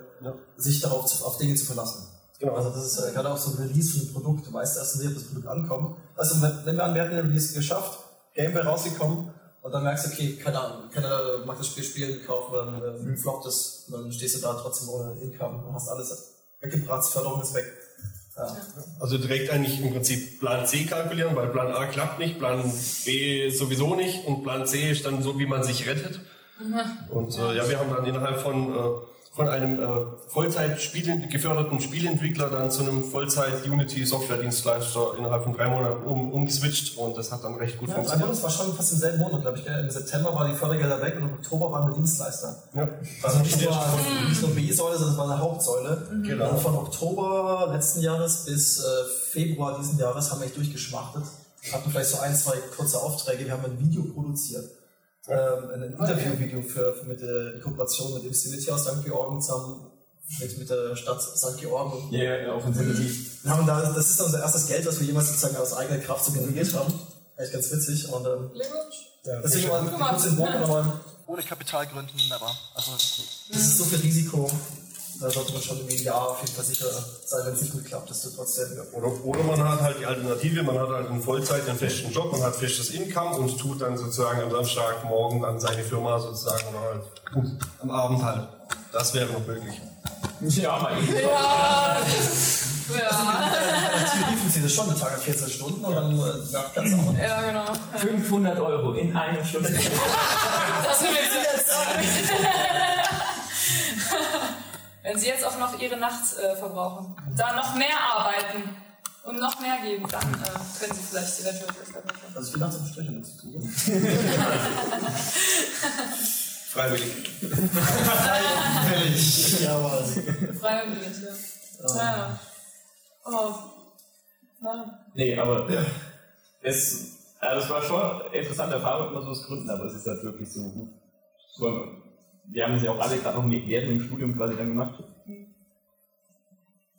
sich darauf zu, auf Dinge zu verlassen. Genau. Also das ist äh, gerade auch so ein Release von einem Produkt. Du weißt erst nicht, ob das Produkt ankommt. Also wenn- nehmen wir an, wir hätten den Release geschafft, Gameware rausgekommen und dann merkst du, okay, keine Ahnung, keiner mag das Spiel spielen, kaufen, dann äh, floppt es und dann stehst du da trotzdem ohne Income und hast alles weggebratzt, Förderung ist weg. Ja. Also direkt eigentlich im Prinzip Plan C kalkulieren, weil Plan A klappt nicht, Plan B sowieso nicht und Plan C ist dann so, wie man sich rettet. Und äh, ja, wir haben dann innerhalb von, äh, von einem äh, Vollzeit -Spiel geförderten Spieleentwickler dann zu einem Vollzeit-Unity-Software-Dienstleister innerhalb von drei Monaten um, umgeswitcht und das hat dann recht gut Ja, funktioniert. das war schon fast im selben Monat, glaube ich. Gell? Im September waren die Fördergelder weg und im Oktober waren wir Dienstleister. Ja. Also nicht nur, nicht nur B-Säule, sondern es war eine Hauptsäule. Genau. Und von Oktober letzten Jahres bis äh, Februar diesen Jahres haben wir echt durchgeschmachtet. Hatten vielleicht so ein, zwei kurze Aufträge. Wir haben ein Video produziert. Ähm, ein Interviewvideo für, für mit der Kooperation mit dem Civility aus St. Georgen zusammen mit, mit der Stadt St. Georgen. Ja, ja, offensichtlich. Wir haben da, das ist unser erstes Geld, was wir jemals sozusagen aus eigener Kraft so generiert haben. Echt ganz witzig. Und ähm, Glückwunsch. deswegen mal kurz den Bogen nochmal. Ohne Kapital gründen, never. Also, das ist so viel Risiko. Da sollte man schon ein Jahr auf jeden Fall sicher sein, wenn es nicht gut klappt, dass du trotzdem. Oder, oder man hat halt die Alternative, man hat halt in Vollzeit einen festen Job, man hat festes Income und tut dann sozusagen am Samstagmorgen dann seine Firma sozusagen oder halt am Abend halt. Das wäre noch möglich. Ja, mal eben. Ja. [laughs] ja. Theorie funktioniert das schon, der Tag hat 14 Stunden und dann äh, ja, ganz auch. Ja, genau. 500 Euro in einer Stunde. [laughs] Das will ich jetzt sagen. [laughs] Wenn Sie jetzt auch noch Ihre Nacht äh, verbrauchen, da noch mehr arbeiten und noch mehr geben, dann äh, können Sie vielleicht eventuell das verbessern. Also nichts zu tun. [laughs] Freiwillig. Freiwillig. Jawohl. Freiwillig, ja. ja. Oh. Nein. Nee, aber es, also es war schon eine interessante Erfahrung, immer so das Gründen, aber es ist halt wirklich so gut. Wir haben ja auch alle gerade noch während dem Studium quasi dann gemacht.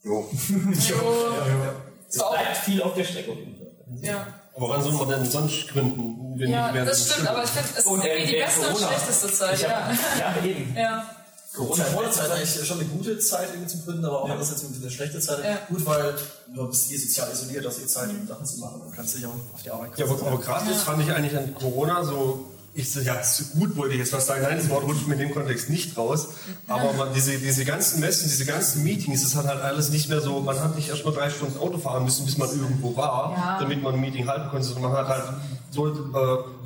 Jo. Jo. [laughs] Es bleibt viel auf der Strecke. Ja. Aber wann soll man denn sonst gründen? Wenn Ja, nicht während das stimmt, aber ich finde, es ist Und, äh, irgendwie die beste und Corona. schlechteste Zeit, hab, ja. ja, eben. [laughs] Ja. Corona Corona-Zeit eigentlich schon eine gute Zeit irgendwie zum Gründen, aber auch andererseits irgendwie eine schlechte Zeit. Ja. Gut, weil du bist eh sozial isoliert, hast eh Zeit, um Sachen zu machen und kannst dich auch auf die Arbeit Ja, aber, aber gerade das fand ich eigentlich an Corona so, ich so, ja, gut wollte ich jetzt was sagen. Nein, das Wort rutscht mir in dem Kontext nicht raus. Aber man, diese, diese ganzen Messen, diese ganzen Meetings, das hat halt alles nicht mehr so, man hat nicht erst mal drei Stunden Auto fahren müssen, bis man irgendwo war, Ja. damit man ein Meeting halten konnte. sondern Man hat halt so, äh,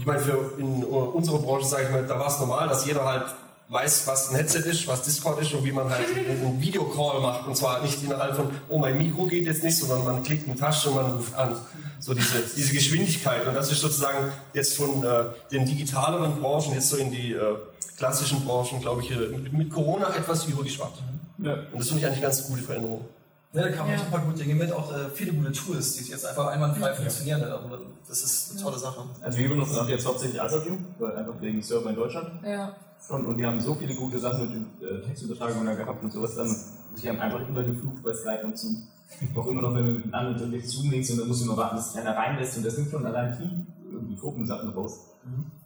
ich meine, für in äh, unserer Branche, sage ich mal, da war es normal, dass jeder halt weiß, was ein Headset ist, was Discord ist und wie man halt [laughs] einen Videocall macht. Und zwar nicht innerhalb von, oh, mein Mikro geht jetzt nicht, sondern man klickt eine Tasche und man ruft an. So diese, diese Geschwindigkeit. Und das ist sozusagen jetzt von äh, den digitaleren Branchen jetzt so in die äh, klassischen Branchen, glaube ich, äh, mit, mit Corona etwas übergeschwappt. Ja. Und das finde ich eigentlich ganz gute Veränderung. Ja, da kamen Ja. super gute Dinge mit, auch äh, viele gute Tools, die jetzt einfach einwandfrei funktionieren. Ja. Aber das ist eine tolle Sache. Also wir benutzen auch jetzt hauptsächlich Azure weil einfach wegen Server in Deutschland. Ja. Schon und die haben so viele gute Sachen mit äh, Textübertragung da gehabt und sowas dann. Die haben einfach immer geflucht bei Skype und Zoom. Auch immer noch, wenn wir mit einem anderen Telefonat Zoom-Links und dann muss ich immer warten, bis einer reinlässt und das nimmt schon allein Team irgendwie Gruppensachen raus.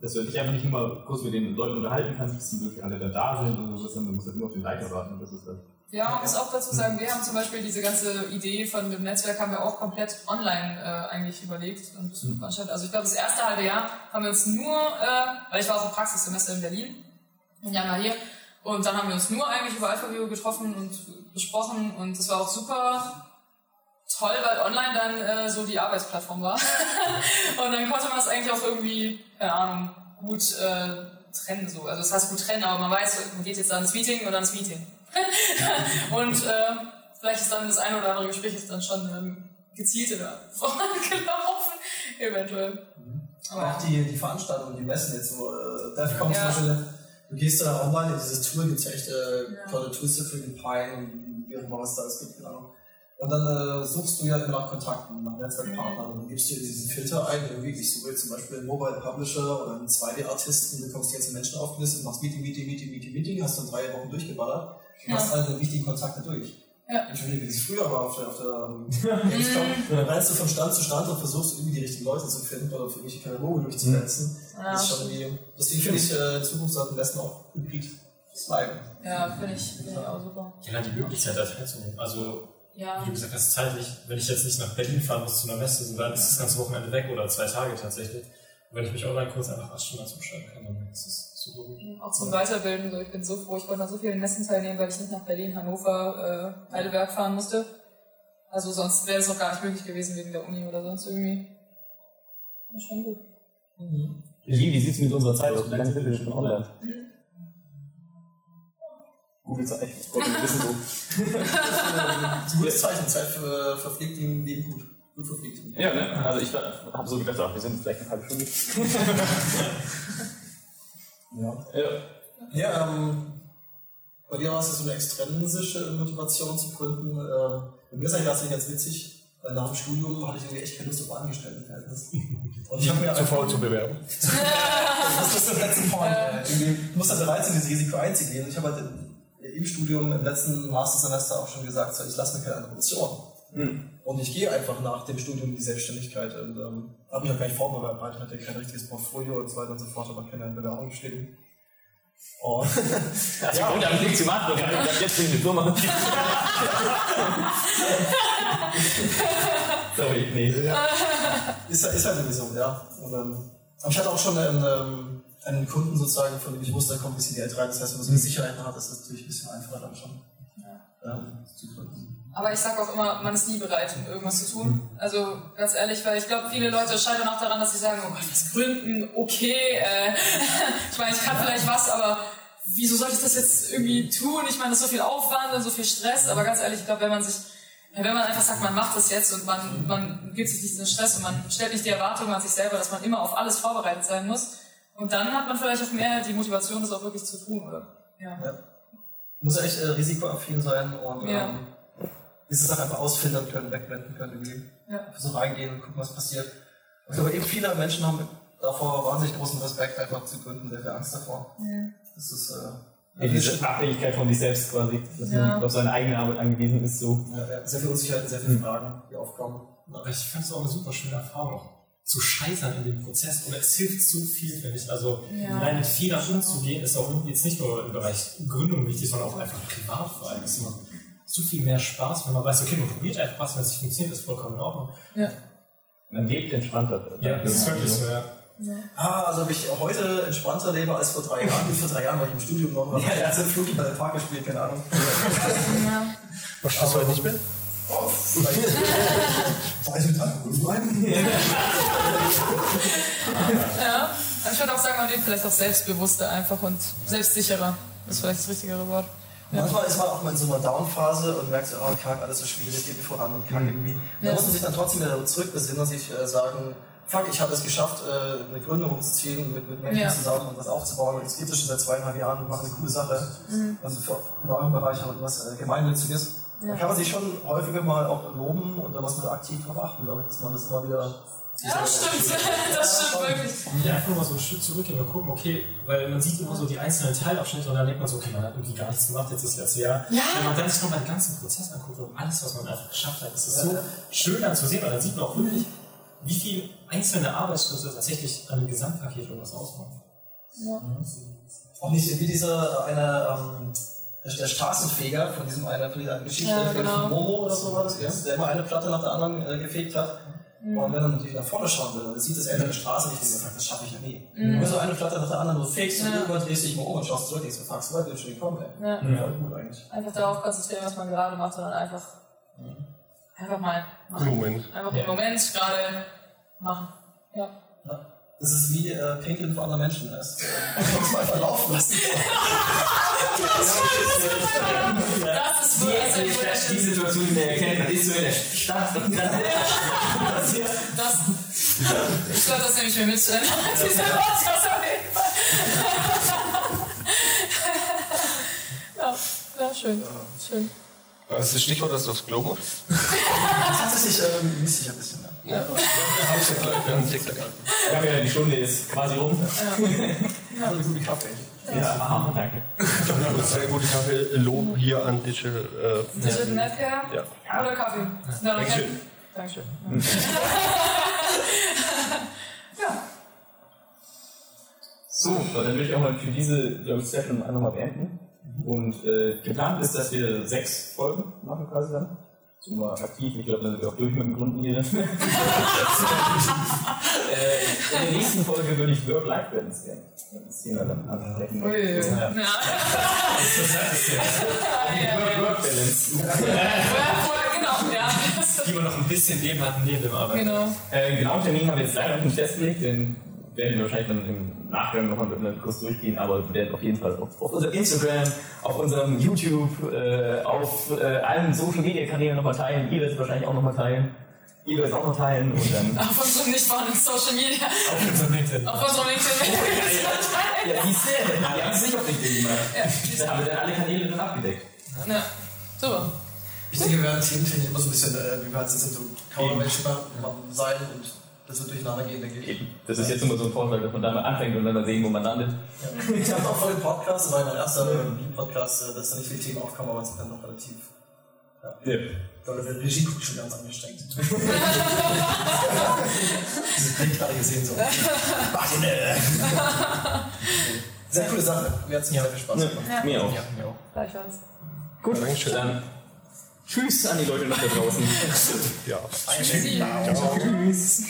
Dass du dich einfach nicht immer kurz mit den Leuten unterhalten kannst, bis dann wirklich alle da da sind und sowas, sondern du musst halt nur auf den Leiter warten. Das ist halt Ja, man muss auch dazu sagen, wir haben zum Beispiel diese ganze Idee von dem Netzwerk haben wir auch komplett online äh, eigentlich überlegt. Und anstatt, also ich glaube, das erste halbe Jahr haben wir uns nur, äh, weil ich war auch im Praxissemester in Berlin, mal hier, und dann haben wir uns nur eigentlich über Alpha-Video getroffen und besprochen und das war auch super toll, weil online dann äh, so die Arbeitsplattform war. [laughs] und dann konnte man es eigentlich auch irgendwie, keine Ahnung, gut äh, trennen so. Also das heißt gut trennen, aber man weiß, man geht jetzt ins Meeting und ins Meeting. [laughs] und äh, vielleicht ist dann das eine oder andere Gespräch ist dann schon ähm, gezielter [laughs] vorangelaufen, eventuell. Aber auch die, die Veranstaltungen, die Messen jetzt so, äh, DEFCON Ja. zum Beispiel, du gehst da online in dieses Tool, gibt es ja echt äh, Ja. tolle Tools dafür, den Pine und wie auch immer was da alles gibt, keine Ahnung. Und dann äh, suchst du ja immer nach Kontakten, nach Netzwerkpartnern und dann gibst du dir diesen Filter ein, irgendwie, ich suche jetzt zum Beispiel einen Mobile Publisher oder einen 2D-Artisten, bekommst die ganzen Menschen aufgelistet, machst Meeting, Meeting, Meeting, Meeting, Meeting, hast dann drei Wochen durchgeballert und Ja. hast alle wichtigen Kontakte durch. Ja. Entschuldige, wie es früher war auf der, auf der ähm, [laughs] Gamescom. Dann rennst du von Stand zu Stand und versuchst irgendwie die richtigen Leute zu finden oder für irgendwelche Kataloge durchzusetzen. Ja, das ist schon irgendwie, deswegen finde ich, äh, in Zukunft sollten Westen auch hybrid bleiben. Ja, finde ich, finde ich auch super. Ja, die Möglichkeit da teilzunehmen. Also, Ja. wie du gesagt hast, zeitlich, wenn ich jetzt nicht nach Berlin fahren muss zu einer Messe, dann ist das ganze Wochenende weg oder zwei Tage tatsächlich. Und wenn ich mich online kurz einfach acht Stunden zuschreiben kann, dann ist es gut. Auch zum Weiterbilden, so ich bin so froh, ich konnte an so vielen Messen teilnehmen, weil ich nicht nach Berlin, Hannover, äh, Heidelberg fahren musste. Also sonst wäre es auch gar nicht möglich gewesen wegen der Uni oder sonst irgendwie. Ja, schon gut. Wie, wie sieht es mit unserer Zeit aus? Wie lange sind wir schon online? Gute Zeit. Gott, wir wissen so. Das [laughs] ist ein gutes Zeichen, Zeit verpflegt im Leben gut. Gut verpflegt. Ja, ne? Also ich habe so gedacht, ach, wir sind vielleicht eine halbe Stunde. [laughs] Ja. Ja. Ja, ähm, bei dir war es ja so eine extrinsische Motivation zu gründen. Ähm, bei mir ist eigentlich tatsächlich ganz witzig. weil Nach dem Studium hatte ich irgendwie echt keine Lust auf Angestelltenverhältnis. Und ich habe mir [laughs] Zu faul zu bewerben. [laughs] Das ist der letzte Point. äh, Du musst halt bereit sein, dieses Risiko einzugehen. Und ich habe halt im, Studium, im letzten Mastersemester auch schon gesagt, so, ich lasse mir keine andere Option. Und ich gehe einfach nach dem Studium in die Selbstständigkeit und ähm, habe mich auch gar nicht vorbereitet, hatte kein richtiges Portfolio und so weiter und so fort, aber keine Bewerbung geschrieben. Oh. Also ja, und am Weg zu machen, dann ich jetzt in die Firma. [laughs] Sorry, nee. Ist, ist halt irgendwie so, ja. Und, ähm, aber ich hatte auch schon einen, ähm, einen Kunden sozusagen, von dem ich wusste, da kommt ein bisschen Geld rein. Das heißt, wenn man so eine Sicherheit hat, ist das natürlich ein bisschen einfacher dann schon. Aber ich sage auch immer, man ist nie bereit, um irgendwas zu tun. Also ganz ehrlich, weil ich glaube, viele Leute scheitern auch daran, dass sie sagen, oh Gott, was gründen, okay. Äh, [laughs] ich meine, ich kann vielleicht was, aber wieso soll ich das jetzt irgendwie tun? Ich meine, das ist so viel Aufwand und so viel Stress, aber ganz ehrlich, ich glaube, wenn man sich, wenn man einfach sagt, man macht das jetzt und man, man gibt sich nicht diesen Stress und man stellt nicht die Erwartungen an sich selber, dass man immer auf alles vorbereitet sein muss, und dann hat man vielleicht auch mehr die Motivation, das auch wirklich zu tun, oder? Ja. Ja. Muss ja echt äh, risikoaffin sein und Ja. ähm, diese Sache einfach ausfiltern können, wegblenden können, irgendwie. Ja. Versuchen reingehen und gucken, was passiert. Ich glaube, eben viele Menschen haben davor wahnsinnig großen Respekt, einfach zu gründen, sehr viel Angst davor. Das ist, äh, Ja, diese Abhängigkeit von sich selbst quasi, dass Ja. man auf seine eigene Arbeit angewiesen ist, so. ja, ja, sehr viel Unsicherheit, sehr viele Fragen, die aufkommen. Aber ich fand es auch eine super schöne Erfahrung, zu scheitern in dem Prozess. Oder es hilft so viel, finde ich. Also Ja. allein mit Fehlern umzugehen, ist auch jetzt nicht nur im Bereich Gründung wichtig, sondern auch einfach privat vor allem. Es macht so viel mehr Spaß, wenn man weiß, okay, man probiert einfach was, wenn es nicht funktioniert, ist vollkommen in Ordnung. Ja. Man lebt entspannter. Ja, das ist wirklich so, ja. Ah, also ob ich heute entspannter lebe als vor drei Jahren. Gut, vor drei Jahren war ich im Studium noch, weil ich ja, im Flug bei der Park gespielt, keine Ahnung. Ja. Was hast du heute nicht mehr? Oh, vielleicht. Weiß ich mit Alkohol bleiben? Ja, ich würde auch sagen, man lebt vielleicht auch selbstbewusster einfach und selbstsicherer. Das ist vielleicht das richtigere Wort. Ja. Manchmal ist man auch mal in so einer Down-Phase und merkt so, oh, kack, alles so schwierig, geht mir voran und kack irgendwie. Und Ja. Da muss man sich dann trotzdem wieder zurück besinnen und sich äh, sagen, fuck, ich habe es geschafft, äh, eine Gründung hochzuziehen, mit, mit Menschen Ja. zusammen und was aufzubauen. Und jetzt gibt es schon seit zweieinhalb Jahren und machen eine coole Sache. Also für, in eurem Bereich aber was äh, Gemeinnütziges. Da kann man sich schon häufiger mal auch loben und da muss man aktiv drauf achten, glaube ich, dass man das immer wieder... Ja, stimmt. [laughs] Das stimmt wirklich. Ja, einfach mal so einen Schritt zurückgehen und gucken, okay, weil man sieht immer so die einzelnen Teilabschnitte und dann denkt man so, okay, man hat irgendwie gar nichts gemacht, jetzt ist das Jahr. Ja. Wenn man dann sich nochmal den ganzen Prozess anguckt und alles, was man einfach geschafft hat, ist es so schön dann zu sehen, weil dann sieht man auch wirklich, wie viel einzelne Arbeitsschritte tatsächlich an dem Gesamtpaket irgendwas ausmachen. Auch nicht wie dieser eine, ähm, der, der Straßenfeger von diesem einer, von dieser Geschichte Ja, von genau. Momo oder so war das, ja? der immer eine Platte nach der anderen äh, gefegt hat. Und wenn er natürlich nach vorne schauen will, dann sieht das Ende der Straße nicht und sagt, das schaffe ich ja nie. Wenn du so eine Platte nach der anderen nur fegst und Ja. irgendwann drehst du dich mal um und schaust zurück, denkst du, fuck, so weit bin ich schon gekommen, ey. Ja. Voll gut eigentlich. Einfach darauf konzentrieren, was man gerade macht, sondern einfach, einfach mal machen. Moment. Einfach im Moment gerade machen. Ja. Ja. Das ist wie äh, Pinkeln für andere Menschen. Das ist, äh, einfach mal verlaufen lassen. [laughs] Das ist also Die, die, die Situation, die er erkennt, ist so in der Stadt und dann passiert. das, ich glaube, das nehme ich mir mit. [laughs] Diese Podcast auf jeden Fall. [laughs] ja, ja, schön. Schön. Das ist das Stichwort, das aufs Klo muss. [laughs] Tatsächlich ähm, misst sich ein bisschen. Ja. Tick Wir haben ja die Stunde ist quasi rum. Ja. [laughs] Eine gute Kaffee. Ja, aha, danke. Sehr gute Kaffee. Lob hier an Digital. Äh, Digital Netcare ja. oder Kaffee? Dann Dankeschön. Dankeschön. [laughs] So, dann würde ich auch mal für diese ich, Session einfach mal beenden. Und äh, geplant ist, dass wir sechs Folgen machen quasi dann. So mal aktiv, ich glaube, dann sind wir auch durch mit dem Gründen hier. [laughs] äh, in der nächsten Folge würde ich Work-Life-Balance gerne das Thema dann ansprechen. Ui. Ja. Ja. Work-Balance. Genau, ja. Die wir noch ein bisschen Leben hatten neben dem Arbeiten. Genau. Äh, genauen Termin haben wir jetzt leider noch nicht festgelegt, den werden wir wahrscheinlich dann im Nachgang nochmal mit einem Kurs durchgehen, aber wir werden auf jeden Fall auf, auf unserem Instagram, auf unserem YouTube, äh, auf äh, allen Social Media Kanälen nochmal teilen. Ihr werdet es wahrscheinlich auch nochmal teilen. Ihr werdet es auch noch teilen und dann. [laughs] Auf unserem nicht vorhandenen Social Media. Auf unserem LinkedIn. Auf unserem LinkedIn. ja, siehst du, die haben es nicht auf LinkedIn gemacht. Ja, Da haben wir dann alle Kanäle dann abgedeckt. Ja, super. Ich denke, wir werden thementechnisch immer so ein bisschen, äh, wie wir halt sind, so Kauderwelsch sein und das wird durcheinander gehen, denke ich. Eben. Das ist jetzt immer so ein Vorschlag, dass man da mal anfängt und dann mal sehen, wo man landet. Ja. Ich habe auch vor dem Podcast, das war mein erster Podcast, äh, dass da nicht viele Themen aufkommen, aber es ist dann noch relativ. Ja. Da wird der Regie guckt schon ganz angestrengt. [laughs] Diese Blick gerade gesehen so. Den, äh. Sehr coole Sache. Mir hat es sehr viel Spaß gemacht. Ja. Mir auch. Ja, ja. Gleichfalls. Gut, Dankeschön. dann tschüss an die Leute noch da draußen. [laughs] Ja. Tschüssi. Tschüss.